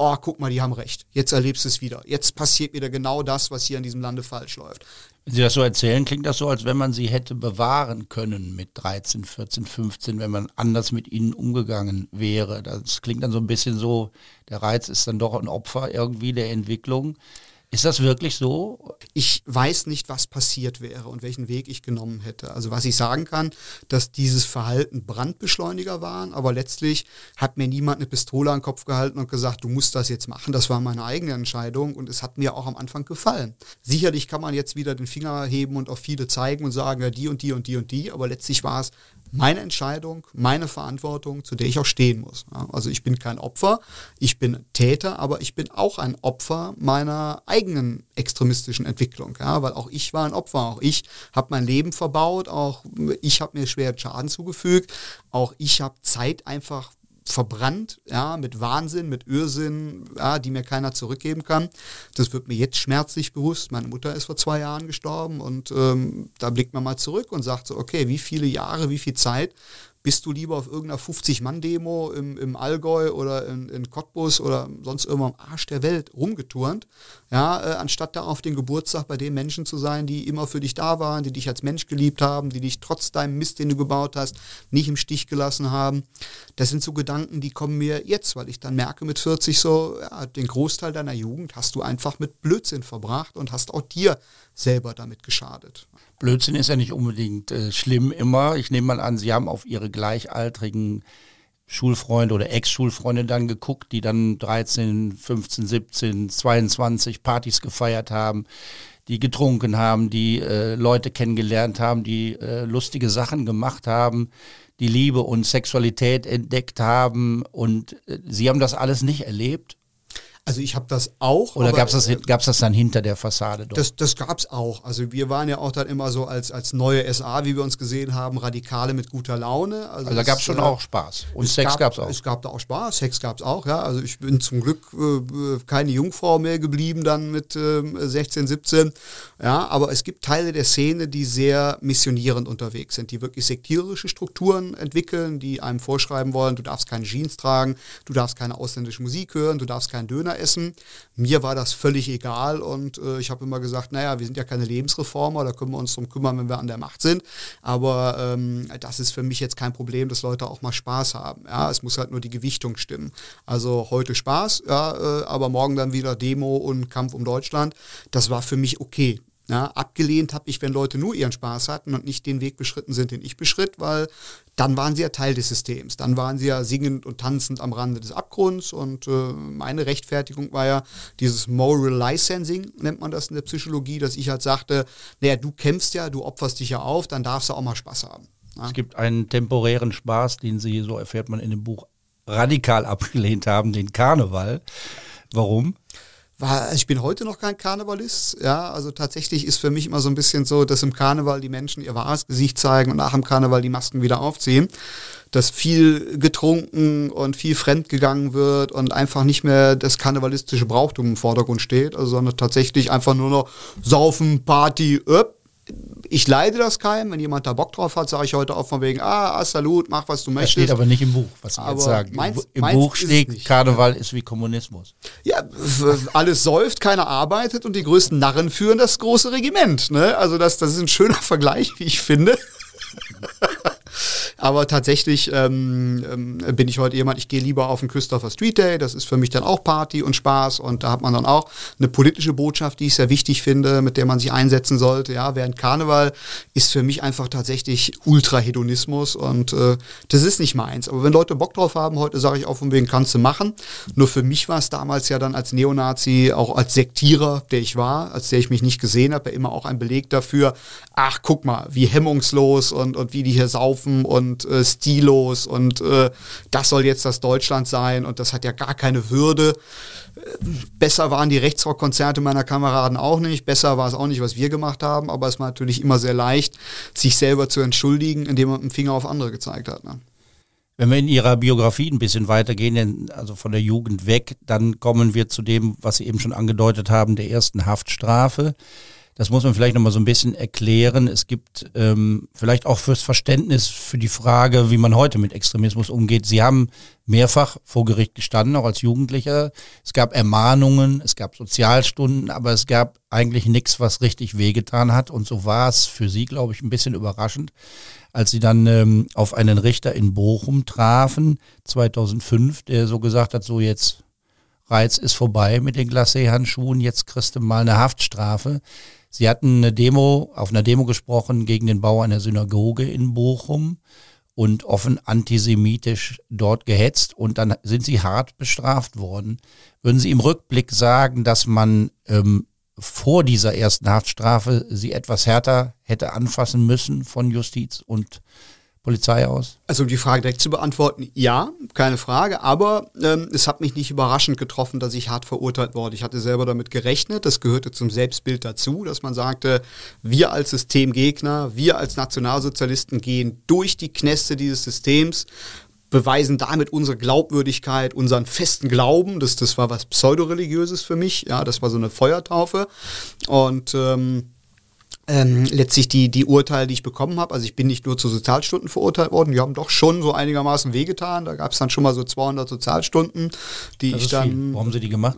Speaker 5: oh, guck mal, die haben recht. Jetzt erlebst du es wieder. Jetzt passiert wieder genau das, was hier in diesem Lande falsch läuft.
Speaker 2: Wenn Sie das so erzählen, klingt das so, als wenn man sie hätte bewahren können mit 13, 14, 15, wenn man anders mit ihnen umgegangen wäre. Das klingt dann so ein bisschen so, der Reiz ist dann doch ein Opfer irgendwie der Entwicklung. Ist das wirklich so?
Speaker 5: Ich weiß nicht, was passiert wäre und welchen Weg ich genommen hätte. Also was ich sagen kann, dass dieses Verhalten Brandbeschleuniger waren, aber letztlich hat mir niemand eine Pistole an den Kopf gehalten und gesagt, du musst das jetzt machen. Das war meine eigene Entscheidung und es hat mir auch am Anfang gefallen. Sicherlich kann man jetzt wieder den Finger heben und auf viele zeigen und sagen, ja, die und die und die und die, aber letztlich war es meine Entscheidung, meine Verantwortung, zu der ich auch stehen muss. Also ich bin kein Opfer, ich bin Täter, aber ich bin auch ein Opfer meiner eigenen extremistischen Entwicklung, ja, weil auch ich war ein Opfer, auch ich habe mein Leben verbaut, auch ich habe mir schweren Schaden zugefügt, auch ich habe Zeit einfach verbrannt, ja, mit Wahnsinn, mit Irrsinn, ja, die mir keiner zurückgeben kann. Das wird mir jetzt schmerzlich bewusst. Meine Mutter ist vor zwei Jahren gestorben und ähm, da blickt man mal zurück und sagt so, okay, wie viele Jahre, wie viel Zeit bist du lieber auf irgendeiner 50-Mann-Demo im, im Allgäu oder in, in Cottbus oder sonst irgendwo am Arsch der Welt rumgeturnt, ja, äh, anstatt da auf den Geburtstag bei den Menschen zu sein, die immer für dich da waren, die dich als Mensch geliebt haben, die dich trotz deinem Mist, den du gebaut hast, nicht im Stich gelassen haben. Das sind so Gedanken, die kommen mir jetzt, weil ich dann merke mit 40 so, ja, den Großteil deiner Jugend hast du einfach mit Blödsinn verbracht und hast auch dir selber damit geschadet.
Speaker 2: Blödsinn ist ja nicht unbedingt äh, schlimm immer. Ich nehme mal an, Sie haben auf Ihre gleichaltrigen Schulfreunde oder Ex-Schulfreunde dann geguckt, die dann 13, 15, 17, 22 Partys gefeiert haben, die getrunken haben, die äh, Leute kennengelernt haben, die äh, lustige Sachen gemacht haben, die Liebe und Sexualität entdeckt haben und äh, Sie haben das alles nicht erlebt
Speaker 5: also ich habe das auch.
Speaker 2: Oder gab es das, gab's das dann hinter der Fassade?
Speaker 5: Doch? Das, das gab es auch. Also wir waren ja auch dann immer so als, als neue SA, wie wir uns gesehen haben, Radikale mit guter Laune.
Speaker 2: Also, also da gab es schon äh, auch Spaß.
Speaker 5: Und Sex gab es auch. Es gab da auch Spaß, Sex gab es auch, ja. Also ich bin zum Glück äh, keine Jungfrau mehr geblieben dann mit äh, 16, 17. Ja, aber es gibt Teile der Szene, die sehr missionierend unterwegs sind, die wirklich sektierische Strukturen entwickeln, die einem vorschreiben wollen, du darfst keine Jeans tragen, du darfst keine ausländische Musik hören, du darfst keinen Döner essen. Mir war das völlig egal und äh, ich habe immer gesagt, naja, wir sind ja keine Lebensreformer, da können wir uns drum kümmern, wenn wir an der Macht sind. Aber ähm, das ist für mich jetzt kein Problem, dass Leute auch mal Spaß haben. Ja, es muss halt nur die Gewichtung stimmen. Also heute Spaß, ja, äh, aber morgen dann wieder Demo und Kampf um Deutschland. Das war für mich okay. Ja, abgelehnt habe ich, wenn Leute nur ihren Spaß hatten und nicht den Weg beschritten sind, den ich beschritt, weil dann waren sie ja Teil des Systems. Dann waren sie ja singend und tanzend am Rande des Abgrunds. Und äh, meine Rechtfertigung war ja dieses Moral Licensing, nennt man das in der Psychologie, dass ich halt sagte, naja, du kämpfst ja, du opferst dich ja auf, dann darfst du auch mal Spaß haben.
Speaker 2: Ja? Es gibt einen temporären Spaß, den Sie, so erfährt man in dem Buch, radikal [LAUGHS] abgelehnt haben, den Karneval. Warum?
Speaker 5: War, ich bin heute noch kein Karnevalist, ja, also tatsächlich ist für mich immer so ein bisschen so, dass im Karneval die Menschen ihr wahres Gesicht zeigen und nach dem Karneval die Masken wieder aufziehen, dass viel getrunken und viel fremdgegangen wird und einfach nicht mehr das karnevalistische Brauchtum im Vordergrund steht, also sondern tatsächlich einfach nur noch Saufen, Party, öpp, ich leide das keinem. Wenn jemand da Bock drauf hat, sage ich heute auch von wegen, ah, Salut, mach was du möchtest.
Speaker 2: Das steht aber nicht im Buch, was Sie jetzt sagen. Meins, Im meins Buch steht, Karneval ist wie Kommunismus.
Speaker 5: Ja, alles säuft, keiner arbeitet und die größten Narren führen das große Regiment. Ne? Also das, das ist ein schöner [LAUGHS] Vergleich, wie ich finde. Aber tatsächlich ähm, ähm, bin ich heute jemand, ich gehe lieber auf den Christopher Street Day. Das ist für mich dann auch Party und Spaß. Und da hat man dann auch eine politische Botschaft, die ich sehr wichtig finde, mit der man sich einsetzen sollte. Ja, während Karneval ist für mich einfach tatsächlich Ultra-Hedonismus und äh, das ist nicht meins. Aber wenn Leute Bock drauf haben, heute sage ich auch von wegen kannst du machen. Nur für mich war es damals ja dann als Neonazi, auch als Sektierer, der ich war, als der ich mich nicht gesehen habe, immer auch ein Beleg dafür, ach guck mal, wie hemmungslos und, und wie die hier saufen und und äh, stilos und äh, das soll jetzt das Deutschland sein und das hat ja gar keine Würde. Besser waren die Rechtsrockkonzerte meiner Kameraden auch nicht, besser war es auch nicht, was wir gemacht haben, aber es war natürlich immer sehr leicht, sich selber zu entschuldigen, indem man einen Finger auf andere gezeigt hat. Ne?
Speaker 2: Wenn wir in Ihrer Biografie ein bisschen weitergehen, also von der Jugend weg, dann kommen wir zu dem, was Sie eben schon angedeutet haben, der ersten Haftstrafe. Das muss man vielleicht nochmal so ein bisschen erklären. Es gibt ähm, vielleicht auch fürs Verständnis für die Frage, wie man heute mit Extremismus umgeht. Sie haben mehrfach vor Gericht gestanden, auch als Jugendlicher. Es gab Ermahnungen, es gab Sozialstunden, aber es gab eigentlich nichts, was richtig wehgetan hat. Und so war es für Sie, glaube ich, ein bisschen überraschend, als Sie dann ähm, auf einen Richter in Bochum trafen, 2005, der so gesagt hat, so jetzt Reiz ist vorbei mit den Glacé-Handschuhen, jetzt kriegst du mal eine Haftstrafe. Sie hatten eine Demo, auf einer Demo gesprochen gegen den Bau einer Synagoge in Bochum und offen antisemitisch dort gehetzt und dann sind sie hart bestraft worden. Würden Sie im Rückblick sagen, dass man ähm, vor dieser ersten Haftstrafe sie etwas härter hätte anfassen müssen von Justiz und Polizei aus?
Speaker 5: Also um die Frage direkt zu beantworten, ja, keine Frage, aber ähm, es hat mich nicht überraschend getroffen, dass ich hart verurteilt wurde. Ich hatte selber damit gerechnet, das gehörte zum Selbstbild dazu, dass man sagte, wir als Systemgegner, wir als Nationalsozialisten gehen durch die Kneste dieses Systems, beweisen damit unsere Glaubwürdigkeit, unseren festen Glauben. Das, das war was Pseudoreligiöses für mich, ja, das war so eine Feuertaufe. Und ähm, ähm, letztlich die, die Urteile, die ich bekommen habe. Also ich bin nicht nur zu Sozialstunden verurteilt worden, die haben doch schon so einigermaßen wehgetan. Da gab es dann schon mal so 200 Sozialstunden, die
Speaker 2: Das
Speaker 5: ich dann
Speaker 2: die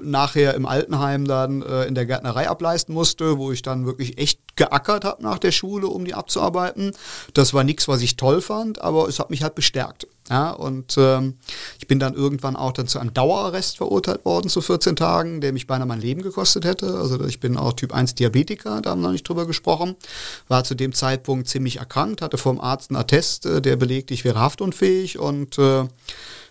Speaker 5: nachher im Altenheim dann äh, in der Gärtnerei ableisten musste, wo ich dann wirklich echt geackert habe nach der Schule, um die abzuarbeiten. Das war nichts, was ich toll fand, aber es hat mich halt bestärkt. Ja, und ähm, ich bin dann irgendwann auch dann zu einem Dauerarrest verurteilt worden zu 14 Tagen, der mich beinahe mein Leben gekostet hätte. Also ich bin auch Typ 1 Diabetiker, da haben wir noch nicht drüber gesprochen. War zu dem Zeitpunkt ziemlich erkrankt, hatte vom Arzt einen Attest, äh, der belegt, ich wäre haftunfähig und äh,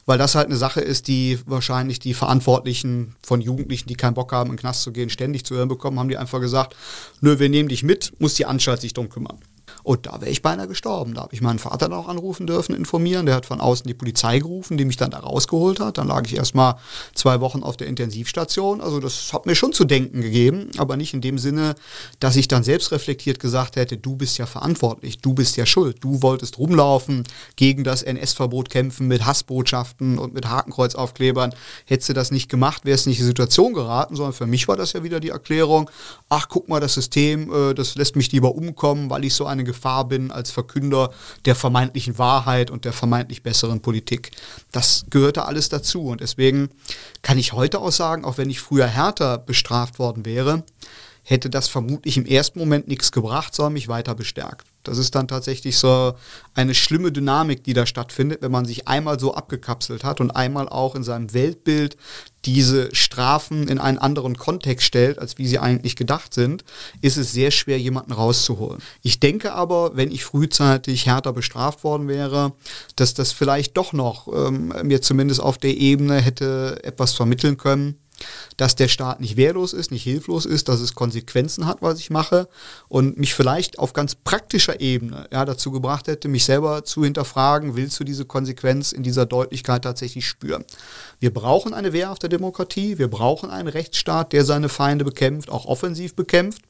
Speaker 5: weil das halt eine Sache ist, die wahrscheinlich die Verantwortlichen von Jugendlichen, die keinen Bock haben, in den Knast zu gehen, ständig zu hören bekommen, haben die einfach gesagt, nö, wir nehmen dich mit, muss die Anstalt sich drum kümmern. Und da wäre ich beinahe gestorben. Da habe ich meinen Vater noch anrufen dürfen, informieren. Der hat von außen die Polizei gerufen, die mich dann da rausgeholt hat. Dann lag ich erstmal zwei Wochen auf der Intensivstation. Also das hat mir schon zu denken gegeben, aber nicht in dem Sinne, dass ich dann selbst reflektiert gesagt hätte, du bist ja verantwortlich, du bist ja schuld. Du wolltest rumlaufen, gegen das NS-Verbot kämpfen mit Hassbotschaften und mit Hakenkreuzaufklebern. Hättest du das nicht gemacht, wärst nicht in die Situation geraten, sondern für mich war das ja wieder die Erklärung, ach guck mal, das System, äh, das lässt mich lieber umkommen, weil ich so eine Gefahr bin als Verkünder der vermeintlichen Wahrheit und der vermeintlich besseren Politik. Das gehörte alles dazu und deswegen kann ich heute auch sagen, auch wenn ich früher härter bestraft worden wäre, hätte das vermutlich im ersten Moment nichts gebracht, sondern mich weiter bestärkt. Das ist dann tatsächlich so eine schlimme Dynamik, die da stattfindet, wenn man sich einmal so abgekapselt hat und einmal auch in seinem Weltbild diese Strafen in einen anderen Kontext stellt, als wie sie eigentlich gedacht sind, ist es sehr schwer, jemanden rauszuholen. Ich denke aber, wenn ich frühzeitig härter bestraft worden wäre, dass das vielleicht doch noch ähm, mir zumindest auf der Ebene hätte etwas vermitteln können, dass der Staat nicht wehrlos ist, nicht hilflos ist, dass es Konsequenzen hat, was ich mache und mich vielleicht auf ganz praktischer Ebene ja, dazu gebracht hätte, mich selber zu hinterfragen, willst du diese Konsequenz in dieser Deutlichkeit tatsächlich spüren? Wir brauchen eine wehrhafte Demokratie, wir brauchen einen Rechtsstaat, der seine Feinde bekämpft, auch offensiv bekämpft.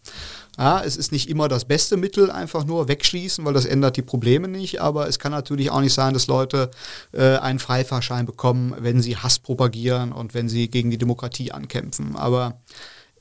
Speaker 5: Ja, es ist nicht immer das beste Mittel, einfach nur wegschließen, weil das ändert die Probleme nicht. Aber es kann natürlich auch nicht sein, dass Leute äh, einen Freifahrschein bekommen, wenn sie Hass propagieren und wenn sie gegen die Demokratie ankämpfen. Aber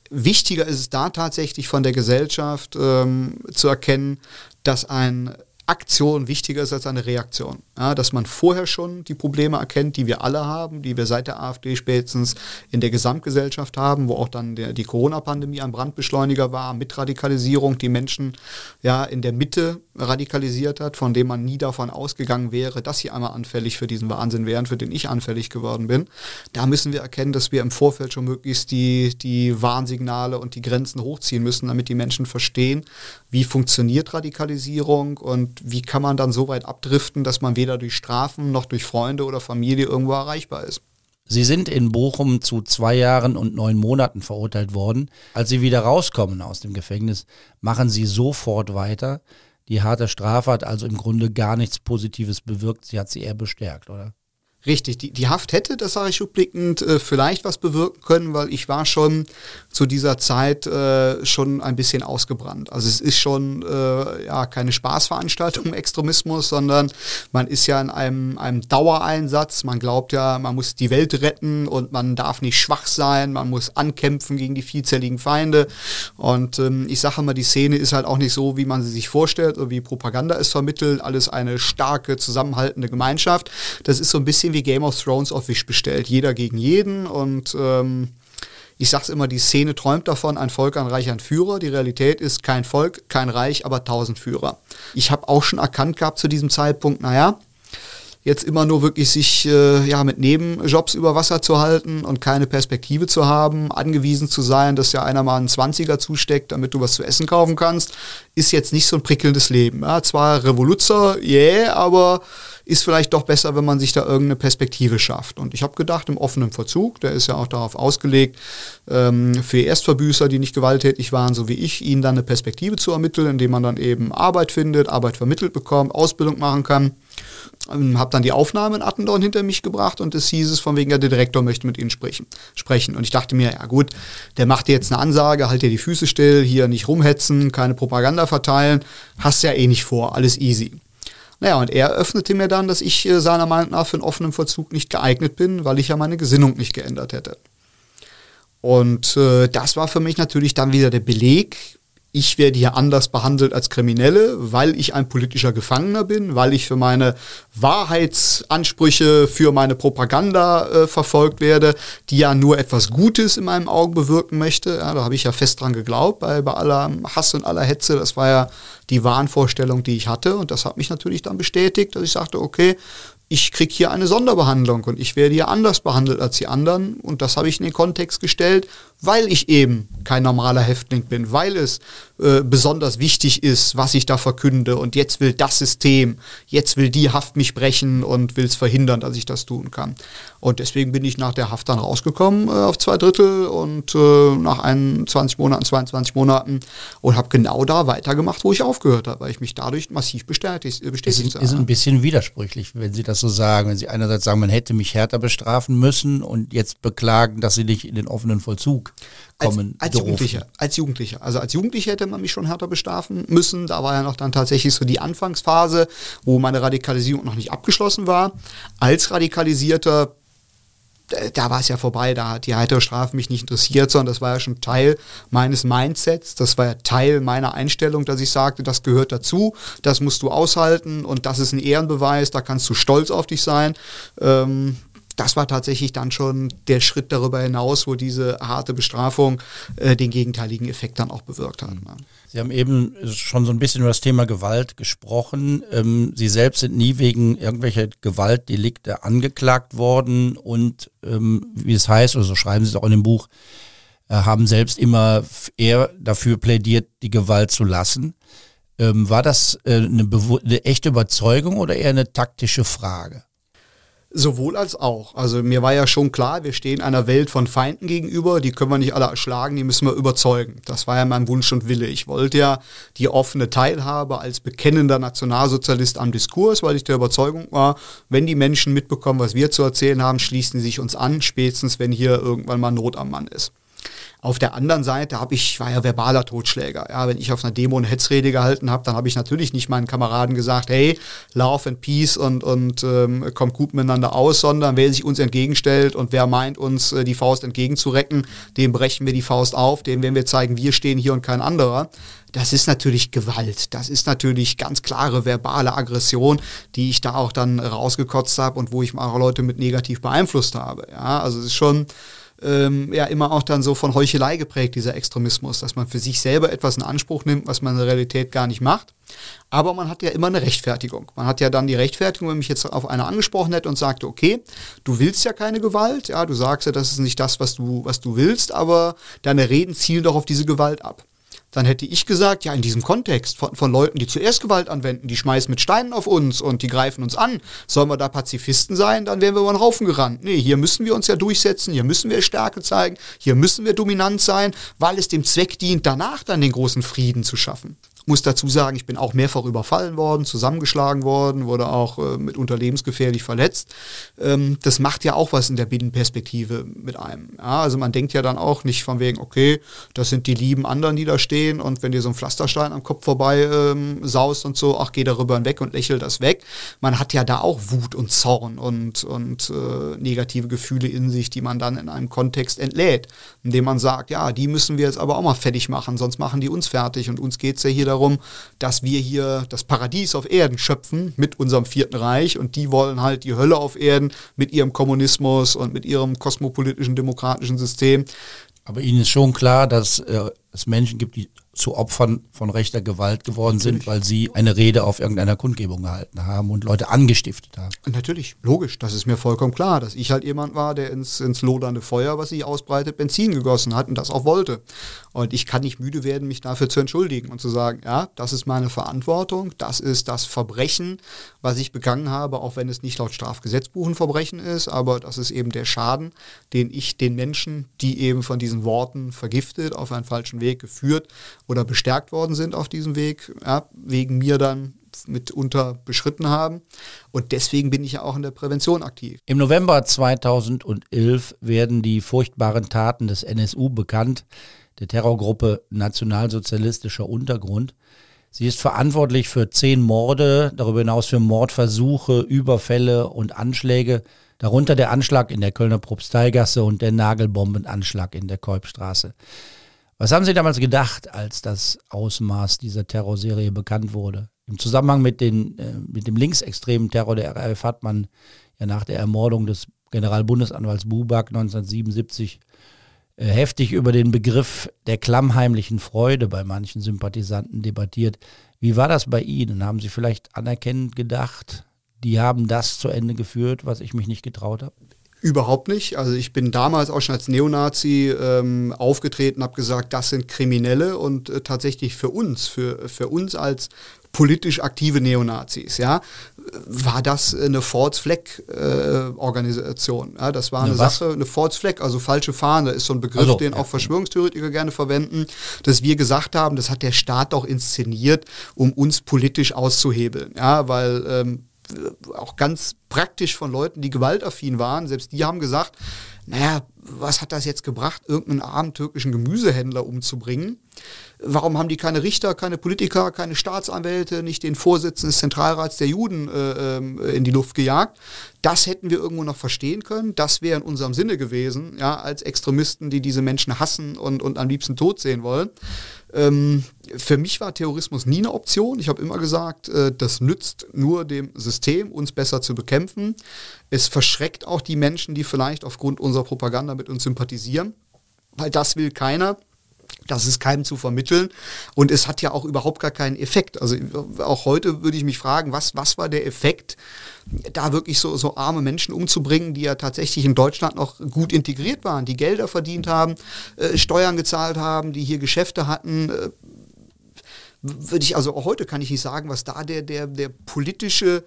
Speaker 5: wichtiger ist es da tatsächlich von der Gesellschaft ähm, zu erkennen, dass ein Aktion wichtiger ist als eine Reaktion. Ja, dass man vorher schon die Probleme erkennt, die wir alle haben, die wir seit der AfD spätestens in der Gesamtgesellschaft haben, wo auch dann der, die Corona-Pandemie ein Brandbeschleuniger war, mit Radikalisierung, die Menschen ja in der Mitte radikalisiert hat, von dem man nie davon ausgegangen wäre, dass sie einmal anfällig für diesen Wahnsinn wären, für den ich anfällig geworden bin. Da müssen wir erkennen, dass wir im Vorfeld schon möglichst die, die Warnsignale und die Grenzen hochziehen müssen, damit die Menschen verstehen, wie funktioniert Radikalisierung und wie kann man dann so weit abdriften, dass man weder durch Strafen noch durch Freunde oder Familie irgendwo erreichbar ist.
Speaker 2: Sie sind in Bochum zu zwei Jahren und neun Monaten verurteilt worden. Als Sie wieder rauskommen aus dem Gefängnis, machen Sie sofort weiter. Die harte Strafe hat also im Grunde gar nichts Positives bewirkt. Sie hat Sie eher bestärkt, oder?
Speaker 5: Richtig, die, die Haft hätte, das sage ich rückblickend, äh, vielleicht was bewirken können, weil ich war schon zu dieser Zeit äh, schon ein bisschen ausgebrannt. Also es ist schon äh, ja keine Spaßveranstaltung Extremismus, sondern man ist ja in einem, einem Dauereinsatz. Man glaubt ja, man muss die Welt retten und man darf nicht schwach sein, man muss ankämpfen gegen die vielzelligen Feinde. Und ähm, ich sage immer, die Szene ist halt auch nicht so, wie man sie sich vorstellt oder wie Propaganda es vermittelt. Alles eine starke, zusammenhaltende Gemeinschaft. Das ist so ein bisschen wie Game of Thrones auf Wish bestellt. Jeder gegen jeden und ähm, ich sag's immer, die Szene träumt davon, ein Volk an Reich an Führer. Die Realität ist kein Volk, kein Reich, aber tausend Führer. Ich habe auch schon erkannt gehabt zu diesem Zeitpunkt, naja, jetzt immer nur wirklich sich äh, ja mit Nebenjobs über Wasser zu halten und keine Perspektive zu haben, angewiesen zu sein, dass ja einer mal einen 20er zusteckt, damit du was zu essen kaufen kannst, ist jetzt nicht so ein prickelndes Leben. Ja, zwar Revoluzer, yeah, aber ist vielleicht doch besser, wenn man sich da irgendeine Perspektive schafft. Und ich habe gedacht, im offenen Verzug, der ist ja auch darauf ausgelegt, ähm, für Erstverbüßer, die nicht gewalttätig waren, so wie ich, ihnen dann eine Perspektive zu ermitteln, indem man dann eben Arbeit findet, Arbeit vermittelt bekommt, Ausbildung machen kann. Ähm, habe dann die Aufnahme in Attendorn hinter mich gebracht und es hieß es von wegen, ja, der Direktor möchte mit Ihnen sprechen. sprechen. Und ich dachte mir, ja gut, der macht dir jetzt eine Ansage, halt dir die Füße still, hier nicht rumhetzen, keine Propaganda verteilen, hast ja eh nicht vor, alles easy. Naja, und er öffnete mir dann, dass ich äh, seiner Meinung nach für einen offenen Vollzug nicht geeignet bin, weil ich ja meine Gesinnung nicht geändert hätte. Und äh, das war für mich natürlich dann wieder der Beleg, ich werde hier anders behandelt als Kriminelle, weil ich ein politischer Gefangener bin, weil ich für meine Wahrheitsansprüche, für meine Propaganda äh, verfolgt werde, die ja nur etwas Gutes in meinen Augen bewirken möchte. Ja, da habe ich ja fest dran geglaubt, bei, bei aller Hass und aller Hetze. Das war ja die Wahnvorstellung, die ich hatte. Und das hat mich natürlich dann bestätigt, dass ich sagte, okay, ich kriege hier eine Sonderbehandlung und ich werde hier anders behandelt als die anderen. Und das habe ich in den Kontext gestellt, weil ich eben kein normaler Häftling bin, weil es äh, besonders wichtig ist, was ich da verkünde. Und jetzt will das System, jetzt will die Haft mich brechen und will es verhindern, dass ich das tun kann. Und deswegen bin ich nach der Haft dann rausgekommen äh, auf zwei Drittel und äh, nach 21 Monaten, 22 Monaten und habe genau da weitergemacht, wo ich aufgehört habe, weil ich mich dadurch massiv bestätigt, äh, bestätigt
Speaker 2: habe. Ist ein bisschen widersprüchlich, wenn Sie das so sagen. Wenn Sie einerseits sagen, man hätte mich härter bestrafen müssen und jetzt beklagen, dass Sie nicht in den offenen Vollzug kommen
Speaker 5: als, als Jugendlicher, als Jugendlicher. Also als Jugendlicher hätte man mich schon härter bestrafen müssen. Da war ja noch dann tatsächlich so die Anfangsphase, wo meine Radikalisierung noch nicht abgeschlossen war. Als Radikalisierter da war es ja vorbei, da hat die heitere Strafe mich nicht interessiert, sondern das war ja schon Teil meines Mindsets, das war ja Teil meiner Einstellung, dass ich sagte, das gehört dazu, das musst du aushalten und das ist ein Ehrenbeweis, da kannst du stolz auf dich sein. Ähm, das war tatsächlich dann schon der Schritt darüber hinaus, wo diese harte Bestrafung äh, den gegenteiligen Effekt dann auch bewirkt hat. Ne?
Speaker 2: Sie haben eben schon so ein bisschen über das Thema Gewalt gesprochen. Ähm, Sie selbst sind nie wegen irgendwelcher Gewaltdelikte angeklagt worden und ähm, wie es heißt, oder so schreiben Sie es auch in dem Buch, äh, haben selbst immer eher dafür plädiert, die Gewalt zu lassen. Ähm, war das äh, eine, eine echte Überzeugung oder eher eine taktische Frage?
Speaker 5: Sowohl als auch. Also mir war ja schon klar, wir stehen einer Welt von Feinden gegenüber, die können wir nicht alle erschlagen, die müssen wir überzeugen. Das war ja mein Wunsch und Wille. Ich wollte ja die offene Teilhabe als bekennender Nationalsozialist am Diskurs, weil ich der Überzeugung war, wenn die Menschen mitbekommen, was wir zu erzählen haben, schließen sie sich uns an, spätestens wenn hier irgendwann mal Not am Mann ist. Auf der anderen Seite habe ich, war ja verbaler Totschläger. Ja, wenn ich auf einer Demo eine Hetzrede gehalten habe, dann habe ich natürlich nicht meinen Kameraden gesagt, hey, Love and Peace und, und ähm, kommt gut miteinander aus, sondern wer sich uns entgegenstellt und wer meint, uns äh, die Faust entgegenzurecken, dem brechen wir die Faust auf, dem werden wir zeigen, wir stehen hier und kein anderer. Das ist natürlich Gewalt. Das ist natürlich ganz klare verbale Aggression, die ich da auch dann rausgekotzt habe und wo ich auch Leute mit negativ beeinflusst habe. Ja, also es ist schon ähm, ja immer auch dann so von Heuchelei geprägt, dieser Extremismus, dass man für sich selber etwas in Anspruch nimmt, was man in der Realität gar nicht macht. Aber man hat ja immer eine Rechtfertigung. Man hat ja dann die Rechtfertigung, wenn mich jetzt auf einer angesprochen hätte und sagte, okay, du willst ja keine Gewalt, ja, du sagst ja, das ist nicht das, was du, was du willst, aber deine Reden zielen doch auf diese Gewalt ab dann hätte ich gesagt, ja, in diesem Kontext von, von Leuten, die zuerst Gewalt anwenden, die schmeißen mit Steinen auf uns und die greifen uns an, sollen wir da Pazifisten sein, dann wären wir über den Haufen gerannt. Nee, hier müssen wir uns ja durchsetzen, hier müssen wir Stärke zeigen, hier müssen wir dominant sein, weil es dem Zweck dient, danach dann den großen Frieden zu schaffen. Muss dazu sagen, ich bin auch mehrfach überfallen worden, zusammengeschlagen worden, wurde auch äh, mitunter lebensgefährlich verletzt. Ähm, das macht ja auch was in der Binnenperspektive mit einem. Ja, also man denkt ja dann auch nicht von wegen, okay, das sind die lieben anderen, die da stehen und wenn dir so ein Pflasterstein am Kopf vorbei ähm, saust und so, ach, geh darüber hinweg und lächel das weg. Man hat ja da auch Wut und Zorn und, und äh, negative Gefühle in sich, die man dann in einem Kontext entlädt, indem man sagt, ja, die müssen wir jetzt aber auch mal fertig machen, sonst machen die uns fertig und uns geht es ja hier darum, dass wir hier das Paradies auf Erden schöpfen mit unserem Vierten Reich und die wollen halt die Hölle auf Erden mit ihrem Kommunismus und mit ihrem kosmopolitischen demokratischen System.
Speaker 2: Aber Ihnen ist schon klar, dass äh, es Menschen gibt, die zu Opfern von rechter Gewalt geworden Natürlich. sind, weil sie eine Rede auf irgendeiner Kundgebung gehalten haben und Leute angestiftet haben.
Speaker 5: Natürlich, logisch, das ist mir vollkommen klar, dass ich halt jemand war, der ins, ins lodernde Feuer, was sich ausbreitet, Benzin gegossen hat und das auch wollte. Und ich kann nicht müde werden, mich dafür zu entschuldigen und zu sagen, ja, das ist meine Verantwortung, das ist das Verbrechen, was ich begangen habe, auch wenn es nicht laut Strafgesetzbuch ein Verbrechen ist, aber das ist eben der Schaden, den ich den Menschen, die eben von diesen Worten vergiftet, auf einen falschen Weg geführt oder bestärkt worden sind auf diesem Weg, ja, wegen mir dann mitunter beschritten haben. Und deswegen bin ich ja auch in der Prävention aktiv.
Speaker 2: Im November 2011 werden die furchtbaren Taten des NSU bekannt, der Terrorgruppe Nationalsozialistischer Untergrund. Sie ist verantwortlich für zehn Morde, darüber hinaus für Mordversuche, Überfälle und Anschläge, darunter der Anschlag in der Kölner Propsteigasse und der Nagelbombenanschlag in der Kolbstraße. Was haben Sie damals gedacht, als das Ausmaß dieser Terrorserie bekannt wurde? Im Zusammenhang mit, den, äh, mit dem linksextremen Terror der RAF hat man ja nach der Ermordung des Generalbundesanwalts Buback 1977 äh, heftig über den Begriff der klammheimlichen Freude bei manchen Sympathisanten debattiert. Wie war das bei Ihnen? Haben Sie vielleicht anerkennend gedacht, die haben das zu Ende geführt, was ich mich nicht getraut habe?
Speaker 5: Überhaupt nicht. Also ich bin damals auch schon als Neonazi ähm, aufgetreten, habe gesagt, das sind Kriminelle und äh, tatsächlich für uns, für, für uns als politisch aktive Neonazis, ja, war das eine Forts Fleck äh, Organisation. Ja, das war eine, eine Sache, eine Forts Fleck, also falsche Fahne ist so ein Begriff, also, den auch Verschwörungstheoretiker gerne verwenden, dass wir gesagt haben, das hat der Staat auch inszeniert, um uns politisch auszuhebeln, ja, weil ähm, auch ganz praktisch von Leuten, die gewaltaffin waren. Selbst die haben gesagt, naja, was hat das jetzt gebracht, irgendeinen armen türkischen Gemüsehändler umzubringen? Warum haben die keine Richter, keine Politiker, keine Staatsanwälte, nicht den Vorsitzenden des Zentralrats der Juden äh, ähm, in die Luft gejagt? Das hätten wir irgendwo noch verstehen können. Das wäre in unserem Sinne gewesen, ja, als Extremisten, die diese Menschen hassen und, und am liebsten tot sehen wollen. Ähm, für mich war Terrorismus nie eine Option. Ich habe immer gesagt, äh, das nützt nur dem System, uns besser zu bekämpfen. Es verschreckt auch die Menschen, die vielleicht aufgrund unserer Propaganda mit uns sympathisieren, weil das will keiner. Das ist keinem zu vermitteln. Und es hat ja auch überhaupt gar keinen Effekt. Also auch heute würde ich mich fragen, was, was war der Effekt, da wirklich so, so arme Menschen umzubringen, die ja tatsächlich in Deutschland noch gut integriert waren, die Gelder verdient haben, äh, Steuern gezahlt haben, die hier Geschäfte hatten. Äh, würde ich, also auch heute kann ich nicht sagen, was da der, der, der politische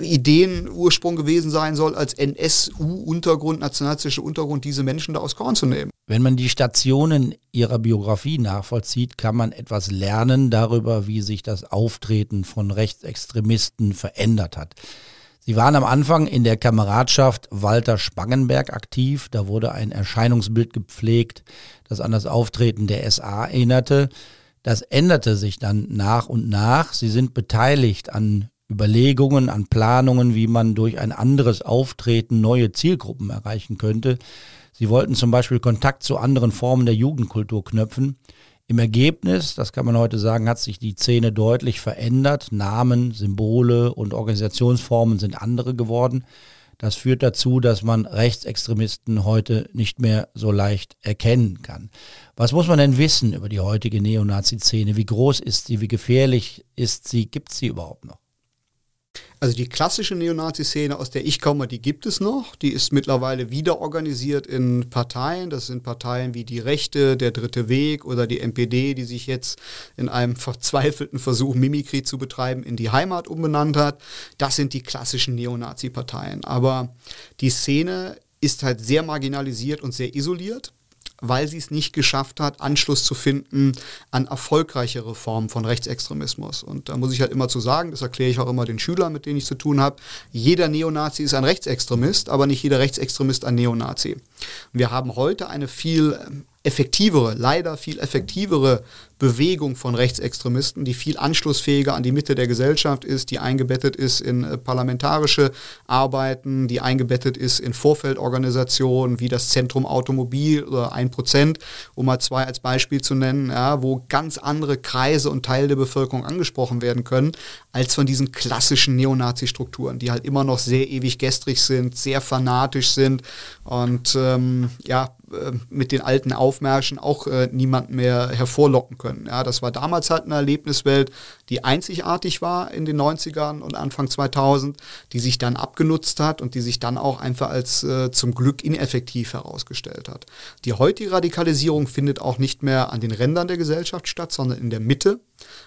Speaker 5: Ideenursprung gewesen sein soll, als NSU-Untergrund, nationalistischer Untergrund, diese Menschen da aus Korn zu nehmen.
Speaker 2: Wenn man die Stationen ihrer Biografie nachvollzieht, kann man etwas lernen darüber, wie sich das Auftreten von Rechtsextremisten verändert hat. Sie waren am Anfang in der Kameradschaft Walter Spangenberg aktiv. Da wurde ein Erscheinungsbild gepflegt, das an das Auftreten der SA erinnerte. Das änderte sich dann nach und nach. Sie sind beteiligt an Überlegungen, an Planungen, wie man durch ein anderes Auftreten neue Zielgruppen erreichen könnte. Sie wollten zum Beispiel Kontakt zu anderen Formen der Jugendkultur knöpfen. Im Ergebnis, das kann man heute sagen, hat sich die Szene deutlich verändert. Namen, Symbole und Organisationsformen sind andere geworden. Das führt dazu, dass man Rechtsextremisten heute nicht mehr so leicht erkennen kann. Was muss man denn wissen über die heutige Neonazi-Szene? Wie groß ist sie? Wie gefährlich ist sie? Gibt sie überhaupt noch?
Speaker 5: Also die klassische Neonazi-Szene, aus der ich komme, die gibt es noch. Die ist mittlerweile wieder organisiert in Parteien. Das sind Parteien wie die Rechte, der Dritte Weg oder die NPD, die sich jetzt in einem verzweifelten Versuch, Mimikry zu betreiben, in die Heimat umbenannt hat. Das sind die klassischen Neonazi-Parteien. Aber die Szene ist halt sehr marginalisiert und sehr isoliert. Weil sie es nicht geschafft hat, Anschluss zu finden an erfolgreichere Formen von Rechtsextremismus. Und da muss ich halt immer zu sagen, das erkläre ich auch immer den Schülern, mit denen ich zu tun habe, jeder Neonazi ist ein Rechtsextremist, aber nicht jeder Rechtsextremist ein Neonazi. Wir haben heute eine viel effektivere, leider viel effektivere Bewegung von Rechtsextremisten, die viel anschlussfähiger an die Mitte der Gesellschaft ist, die eingebettet ist in äh, parlamentarische Arbeiten, die eingebettet ist in Vorfeldorganisationen wie das Zentrum Automobil oder 1%, um mal zwei als Beispiel zu nennen, ja, wo ganz andere Kreise und Teile der Bevölkerung angesprochen werden können, als von diesen klassischen Neonazi-Strukturen, die halt immer noch sehr ewig gestrig sind, sehr fanatisch sind und ähm, ja, äh, mit den alten Aufmärschen auch äh, niemanden mehr hervorlocken können. Ja, das war damals halt eine Erlebniswelt, die einzigartig war in den 90ern und Anfang 2000, die sich dann abgenutzt hat und die sich dann auch einfach als äh, zum Glück ineffektiv herausgestellt hat. Die heutige Radikalisierung findet auch nicht mehr an den Rändern der Gesellschaft statt, sondern in der Mitte.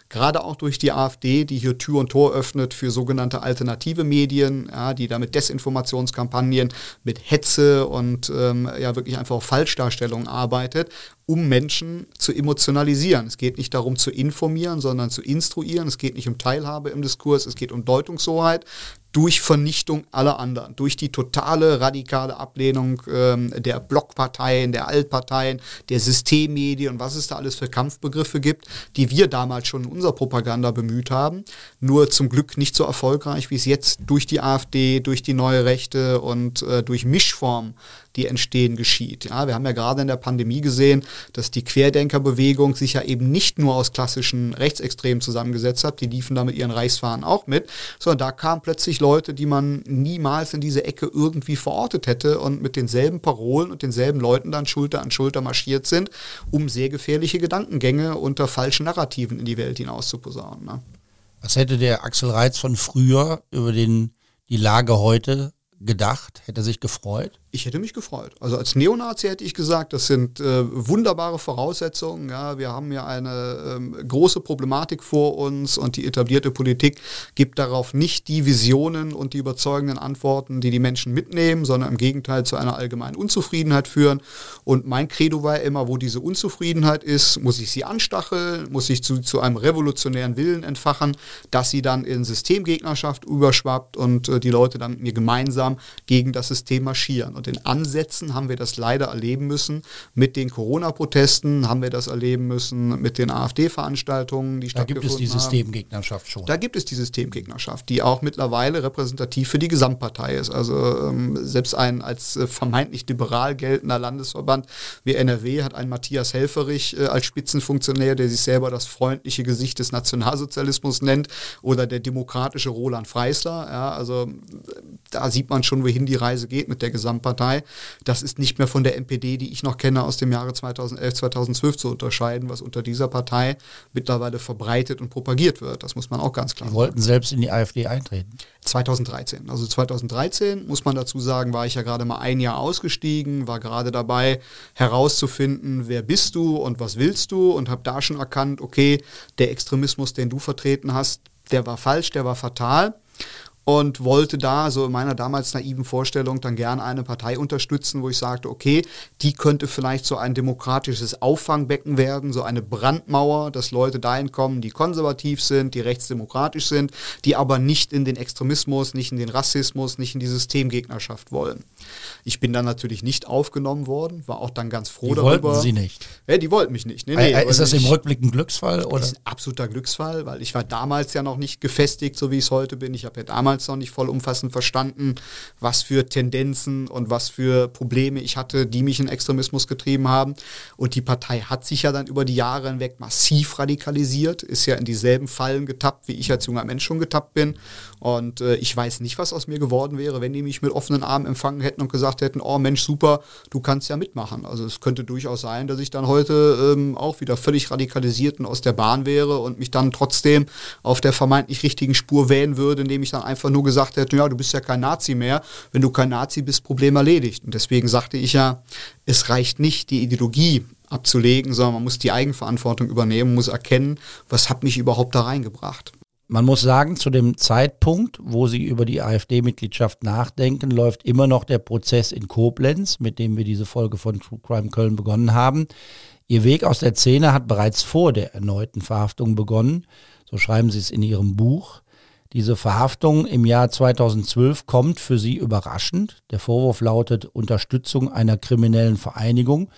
Speaker 5: Gerade auch durch die AfD, die hier Tür und Tor öffnet für sogenannte alternative Medien, ja, die da mit Desinformationskampagnen, mit Hetze und ähm, ja wirklich einfach auf Falschdarstellung arbeitet, um Menschen zu emotionalisieren. Es geht nicht darum zu informieren, sondern zu instruieren. Es geht nicht um Teilhabe im Diskurs, es geht um Deutungshoheit durch Vernichtung aller anderen, durch die totale radikale Ablehnung ähm, der Blockparteien, der Altparteien, der Systemmedien und was es da alles für Kampfbegriffe gibt, die wir damals schon in unserer Propaganda bemüht haben. Nur zum Glück nicht so erfolgreich, wie es jetzt durch die AfD, durch die neue Rechte und äh, durch Mischformen die entstehen, geschieht. Ja, wir haben ja gerade in der Pandemie gesehen, dass die Querdenkerbewegung sich ja eben nicht nur aus klassischen Rechtsextremen zusammengesetzt hat, die liefen da mit ihren Reichsfahnen auch mit, sondern da kamen plötzlich Leute, die man niemals in diese Ecke irgendwie verortet hätte und mit denselben Parolen und denselben Leuten dann Schulter an Schulter marschiert sind, um sehr gefährliche Gedankengänge unter falschen Narrativen in die Welt hinaus zu posaunen. Ne?
Speaker 2: Was hätte der Axel Reitz von früher über den, die Lage heute gedacht? Hätte er sich gefreut?
Speaker 5: Ich hätte mich gefreut. Also als Neonazi hätte ich gesagt, das sind äh, wunderbare Voraussetzungen. Ja, wir haben ja eine ähm, große Problematik vor uns und die etablierte Politik gibt darauf nicht die Visionen und die überzeugenden Antworten, die die Menschen mitnehmen, sondern im Gegenteil zu einer allgemeinen Unzufriedenheit führen. Und mein Credo war immer, wo diese Unzufriedenheit ist, muss ich sie anstacheln, muss ich zu, zu einem revolutionären Willen entfachen, dass sie dann in Systemgegnerschaft überschwappt und äh, die Leute dann mit mir gemeinsam gegen das System marschieren. Und in Ansätzen haben wir das leider erleben müssen. Mit den Corona-Protesten haben wir das erleben müssen, mit den AfD-Veranstaltungen, die
Speaker 2: da
Speaker 5: stattgefunden haben.
Speaker 2: Da gibt es die Systemgegnerschaft schon.
Speaker 5: Da gibt es die Systemgegnerschaft, die auch mittlerweile repräsentativ für die Gesamtpartei ist. Also ähm, selbst ein als äh, vermeintlich liberal geltender Landesverband wie NRW hat ein Matthias Helferich äh, als Spitzenfunktionär, der sich selber das freundliche Gesicht des Nationalsozialismus nennt, oder der demokratische Roland Freisler. Ja, also da sieht man schon, wohin die Reise geht mit der Gesamtpartei. Partei. Das ist nicht mehr von der NPD, die ich noch kenne, aus dem Jahre 2011, 2012 zu unterscheiden, was unter dieser Partei mittlerweile verbreitet und propagiert wird. Das muss man auch ganz klar
Speaker 2: sagen. Die wollten selbst in die AfD eintreten.
Speaker 5: 2013. Also 2013, muss man dazu sagen, war ich ja gerade mal ein Jahr ausgestiegen, war gerade dabei herauszufinden, wer bist du und was willst du und habe da schon erkannt, okay, der Extremismus, den du vertreten hast, der war falsch, der war fatal und wollte da so in meiner damals naiven Vorstellung dann gerne eine Partei unterstützen, wo ich sagte, okay, die könnte vielleicht so ein demokratisches Auffangbecken werden, so eine Brandmauer, dass Leute dahin kommen, die konservativ sind, die rechtsdemokratisch sind, die aber nicht in den Extremismus, nicht in den Rassismus, nicht in die Systemgegnerschaft wollen. Ich bin dann natürlich nicht aufgenommen worden, war auch dann ganz froh
Speaker 2: die
Speaker 5: darüber.
Speaker 2: Wollten Sie nicht?
Speaker 5: Ja, die wollten mich nicht.
Speaker 2: Nee, nee, ist das im Rückblick ein Glücksfall? Oder? Das ist
Speaker 5: ein absoluter Glücksfall, weil ich war damals ja noch nicht gefestigt, so wie ich es heute bin. Ich habe ja damals damals noch nicht vollumfassend verstanden, was für Tendenzen und was für Probleme ich hatte, die mich in Extremismus getrieben haben. Und die Partei hat sich ja dann über die Jahre hinweg massiv radikalisiert, ist ja in dieselben Fallen getappt, wie ich als junger Mensch schon getappt bin. Und äh, ich weiß nicht, was aus mir geworden wäre, wenn die mich mit offenen Armen empfangen hätten und gesagt hätten, oh Mensch, super, du kannst ja mitmachen. Also es könnte durchaus sein, dass ich dann heute ähm, auch wieder völlig radikalisiert und aus der Bahn wäre und mich dann trotzdem auf der vermeintlich richtigen Spur wählen würde, indem ich dann einfach einfach nur gesagt hätte, ja, du bist ja kein Nazi mehr. Wenn du kein Nazi bist, Problem erledigt. Und deswegen sagte ich ja, es reicht nicht, die Ideologie abzulegen, sondern man muss die Eigenverantwortung übernehmen, muss erkennen, was hat mich überhaupt da reingebracht.
Speaker 2: Man muss sagen, zu dem Zeitpunkt, wo Sie über die AfD-Mitgliedschaft nachdenken, läuft immer noch der Prozess in Koblenz, mit dem wir diese Folge von True Crime Köln begonnen haben. Ihr Weg aus der Szene hat bereits vor der erneuten Verhaftung begonnen. So schreiben Sie es in Ihrem Buch. Diese Verhaftung im Jahr 2012 kommt für Sie überraschend. Der Vorwurf lautet Unterstützung einer kriminellen Vereinigung.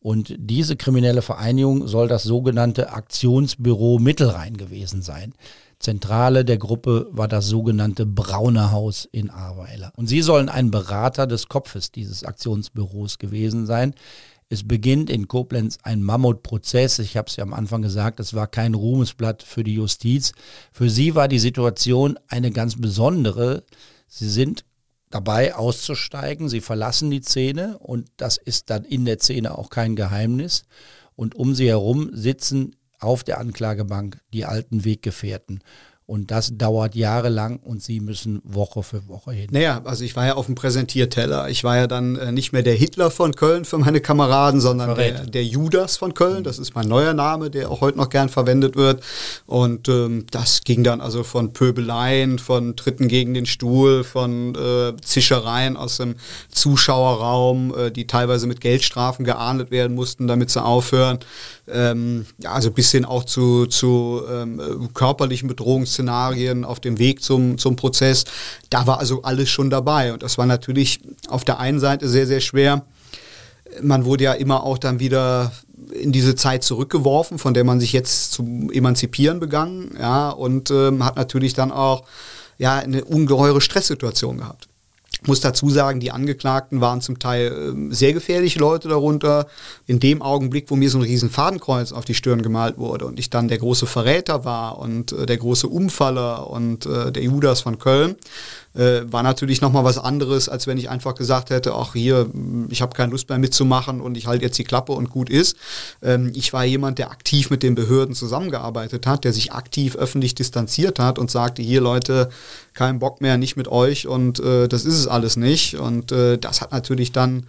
Speaker 2: Und diese kriminelle Vereinigung soll das sogenannte Aktionsbüro Mittelrhein gewesen sein. Zentrale der Gruppe war das sogenannte Braune Haus in Ahrweiler. Und sie sollen ein Berater des Kopfes dieses Aktionsbüros gewesen sein. Es beginnt in Koblenz ein Mammutprozess. Ich habe es ja am Anfang gesagt, es war kein Ruhmesblatt für die Justiz. Für sie war die Situation eine ganz besondere. Sie sind dabei auszusteigen, sie verlassen die Szene und das ist dann in der Szene auch kein Geheimnis. Und um sie herum sitzen auf der Anklagebank die alten Weggefährten. Und das dauert jahrelang und sie müssen Woche für Woche hin.
Speaker 5: Naja, also ich war ja auf dem Präsentierteller. Ich war ja dann äh, nicht mehr der Hitler von Köln für meine Kameraden, sondern der, der, Judas von Köln. Das ist mein neuer Name, der auch heute noch gern verwendet wird. Und ähm, das ging dann also von Pöbeleien, von Tritten gegen den Stuhl, von äh, Zischereien aus dem Zuschauerraum, äh, die teilweise mit Geldstrafen geahndet werden mussten, damit sie aufhören. Ähm, ja, also bis hin auch zu, zu ähm, körperlichen Bedrohungsszenarien Szenarien auf dem Weg zum, zum Prozess. Da war also alles schon dabei. Und das war natürlich auf der einen Seite sehr, sehr schwer. Man wurde ja immer auch dann wieder in diese Zeit zurückgeworfen, von der man sich jetzt zu emanzipieren begann, ja, und ähm, hat natürlich dann auch ja eine ungeheure Stresssituation gehabt muss dazu sagen, die Angeklagten waren zum Teil äh, sehr gefährliche Leute darunter. In dem Augenblick, wo mir so ein riesen Fadenkreuz auf die Stirn gemalt wurde und ich dann der große Verräter war und äh, der große Umfaller und äh, der Judas von Köln, äh, war natürlich nochmal was anderes, als wenn ich einfach gesagt hätte, ach hier, ich habe keine Lust mehr mitzumachen und ich halte jetzt die Klappe und gut ist. Ähm, ich war jemand, der aktiv mit den Behörden zusammengearbeitet hat, der sich aktiv öffentlich distanziert hat und sagte, hier Leute, kein Bock mehr, nicht mit euch und äh, das ist es alles nicht. Und äh, das hat natürlich dann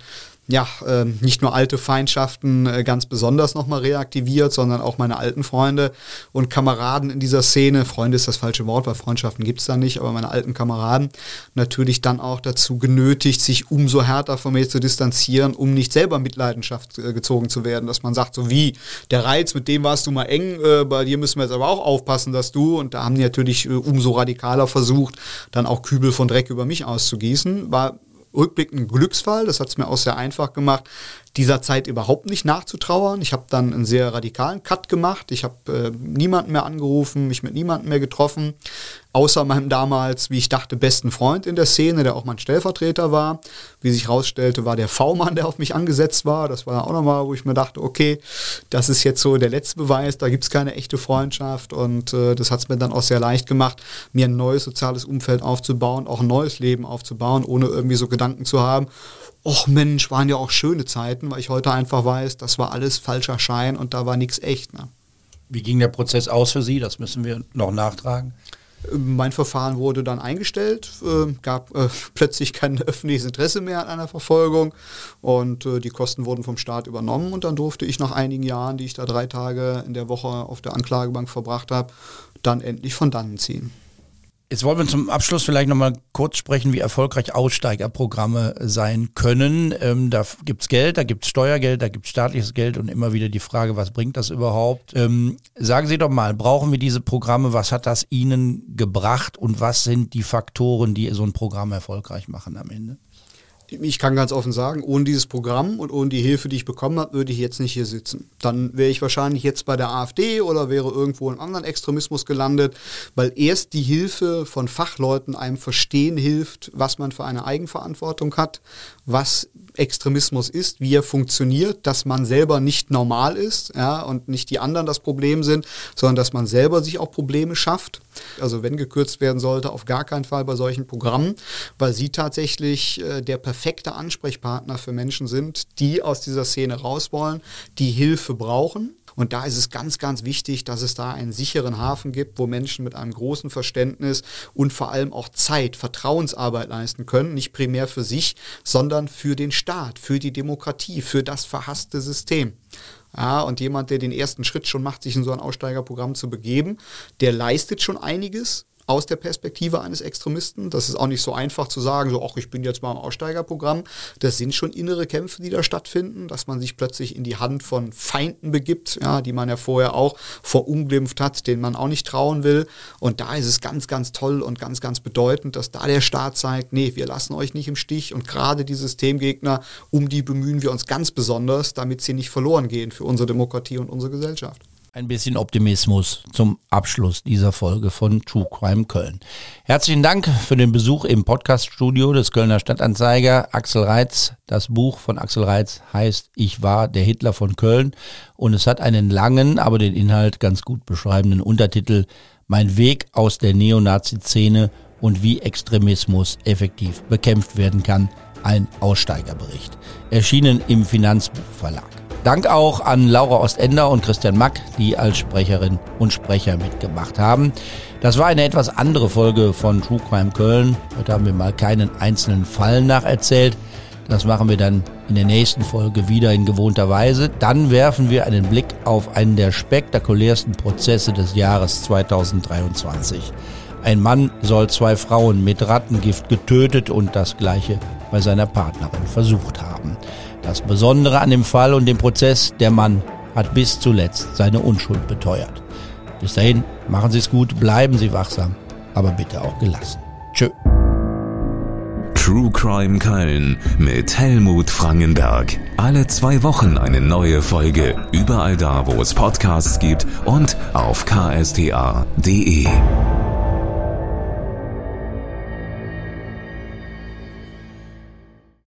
Speaker 5: ja, äh, nicht nur alte Feindschaften äh, ganz besonders nochmal reaktiviert, sondern auch meine alten Freunde und Kameraden in dieser Szene, Freunde ist das falsche Wort, weil Freundschaften gibt's da nicht, aber meine alten Kameraden natürlich dann auch dazu genötigt, sich umso härter von mir zu distanzieren, um nicht selber Mitleidenschaft äh, gezogen zu werden, dass man sagt, so wie, der Reiz, mit dem warst du mal eng, äh, bei dir müssen wir jetzt aber auch aufpassen, dass du, und da haben die natürlich äh, umso radikaler versucht, dann auch Kübel von Dreck über mich auszugießen, war rückblickend Glücksfall. Das hat es mir auch sehr einfach gemacht, dieser Zeit überhaupt nicht nachzutrauern. Ich habe dann einen sehr radikalen Cut gemacht. Ich habe äh, niemanden mehr angerufen, mich mit niemandem mehr getroffen, außer meinem damals, wie ich dachte, besten Freund in der Szene, der auch mein Stellvertreter war. Wie sich herausstellte, war der V-Mann, der auf mich angesetzt war. Das war auch nochmal, wo ich mir dachte, okay, das ist jetzt so der letzte Beweis, da gibt es keine echte Freundschaft. Und äh, das hat es mir dann auch sehr leicht gemacht, mir ein neues soziales Umfeld aufzubauen, auch ein neues Leben aufzubauen, ohne irgendwie so Gedanken zu haben Och Mensch, waren ja auch schöne Zeiten, weil ich heute einfach weiß, das war alles falscher Schein und da war nichts echt. Ne?
Speaker 2: Wie ging der Prozess aus für Sie? Das müssen wir noch nachtragen.
Speaker 5: Mein Verfahren wurde dann eingestellt, äh, gab äh, [LAUGHS] plötzlich kein öffentliches Interesse mehr an einer Verfolgung und äh, die Kosten wurden vom Staat übernommen und dann durfte ich nach einigen Jahren, die ich da drei Tage in der Woche auf der Anklagebank verbracht habe, dann endlich von dannen ziehen.
Speaker 2: Jetzt wollen wir zum Abschluss vielleicht nochmal kurz sprechen, wie erfolgreich Aussteigerprogramme sein können. Ähm, da gibt's Geld, da gibt's Steuergeld, da gibt's staatliches Geld und immer wieder die Frage, was bringt das überhaupt? Ähm, sagen Sie doch mal, brauchen wir diese Programme? Was hat das Ihnen gebracht und was sind die Faktoren, die so ein Programm erfolgreich machen am Ende?
Speaker 5: Ich kann ganz offen sagen, ohne dieses Programm und ohne die Hilfe, die ich bekommen habe, würde ich jetzt nicht hier sitzen. Dann wäre ich wahrscheinlich jetzt bei der AfD oder wäre irgendwo im anderen Extremismus gelandet, weil erst die Hilfe von Fachleuten einem verstehen hilft, was man für eine Eigenverantwortung hat, was Extremismus ist, wie er funktioniert, dass man selber nicht normal ist ja, und nicht die anderen das Problem sind, sondern dass man selber sich auch Probleme schafft. Also wenn gekürzt werden sollte, auf gar keinen Fall bei solchen Programmen, weil sie tatsächlich äh, der perfekte Ansprechpartner für Menschen sind, die aus dieser Szene raus wollen, die Hilfe brauchen Und da ist es ganz, ganz wichtig, dass es da einen sicheren Hafen gibt, wo Menschen mit einem großen Verständnis und vor allem auch Zeit, Vertrauensarbeit leisten können, nicht primär für sich, sondern für den Staat, für die Demokratie, für das verhasste System. Ja, und jemand, der den ersten Schritt schon macht, sich in so ein Aussteigerprogramm zu begeben, der leistet schon einiges, aus der Perspektive eines Extremisten. Das ist auch nicht so einfach zu sagen, so, ach, ich bin jetzt mal im Aussteigerprogramm. Das sind schon innere Kämpfe, die da stattfinden, dass man sich plötzlich in die Hand von Feinden begibt, ja, die man ja vorher auch verunglimpft hat, denen man auch nicht trauen will. Und da ist es ganz, ganz toll und ganz, ganz bedeutend, dass da der Staat zeigt, nee, wir lassen euch nicht im Stich. Und gerade die Systemgegner, um die bemühen wir uns ganz besonders, damit sie nicht verloren gehen für unsere Demokratie und unsere Gesellschaft.
Speaker 2: Ein bisschen Optimismus zum Abschluss dieser Folge von True Crime Köln. Herzlichen Dank für den Besuch im Podcaststudio des Kölner Stadtanzeiger. Axel Reitz, das Buch von Axel Reitz heißt Ich war der Hitler von Köln und es hat einen langen, aber den Inhalt ganz gut beschreibenden Untertitel Mein Weg aus der Neonazi-Szene und wie Extremismus effektiv bekämpft werden kann. Ein Aussteigerbericht. Erschienen im Finanzbuchverlag. Dank auch an Laura Ostender und Christian Mack, die als Sprecherin und Sprecher mitgemacht haben. Das war eine etwas andere Folge von True Crime Köln. Heute haben wir mal keinen einzelnen Fall nacherzählt. Das machen wir dann in der nächsten Folge wieder in gewohnter Weise. Dann werfen wir einen Blick auf einen der spektakulärsten Prozesse des Jahres 2023. Ein Mann soll zwei Frauen mit Rattengift getötet und das gleiche bei seiner Partnerin versucht haben. Das Besondere an dem Fall und dem Prozess, der Mann hat bis zuletzt seine Unschuld beteuert. Bis dahin, machen Sie es gut, bleiben Sie wachsam, aber bitte auch gelassen. Tschö.
Speaker 1: True Crime Köln mit Helmut Frangenberg. Alle zwei Wochen eine neue Folge. Überall da, wo es Podcasts gibt und auf ksta.de.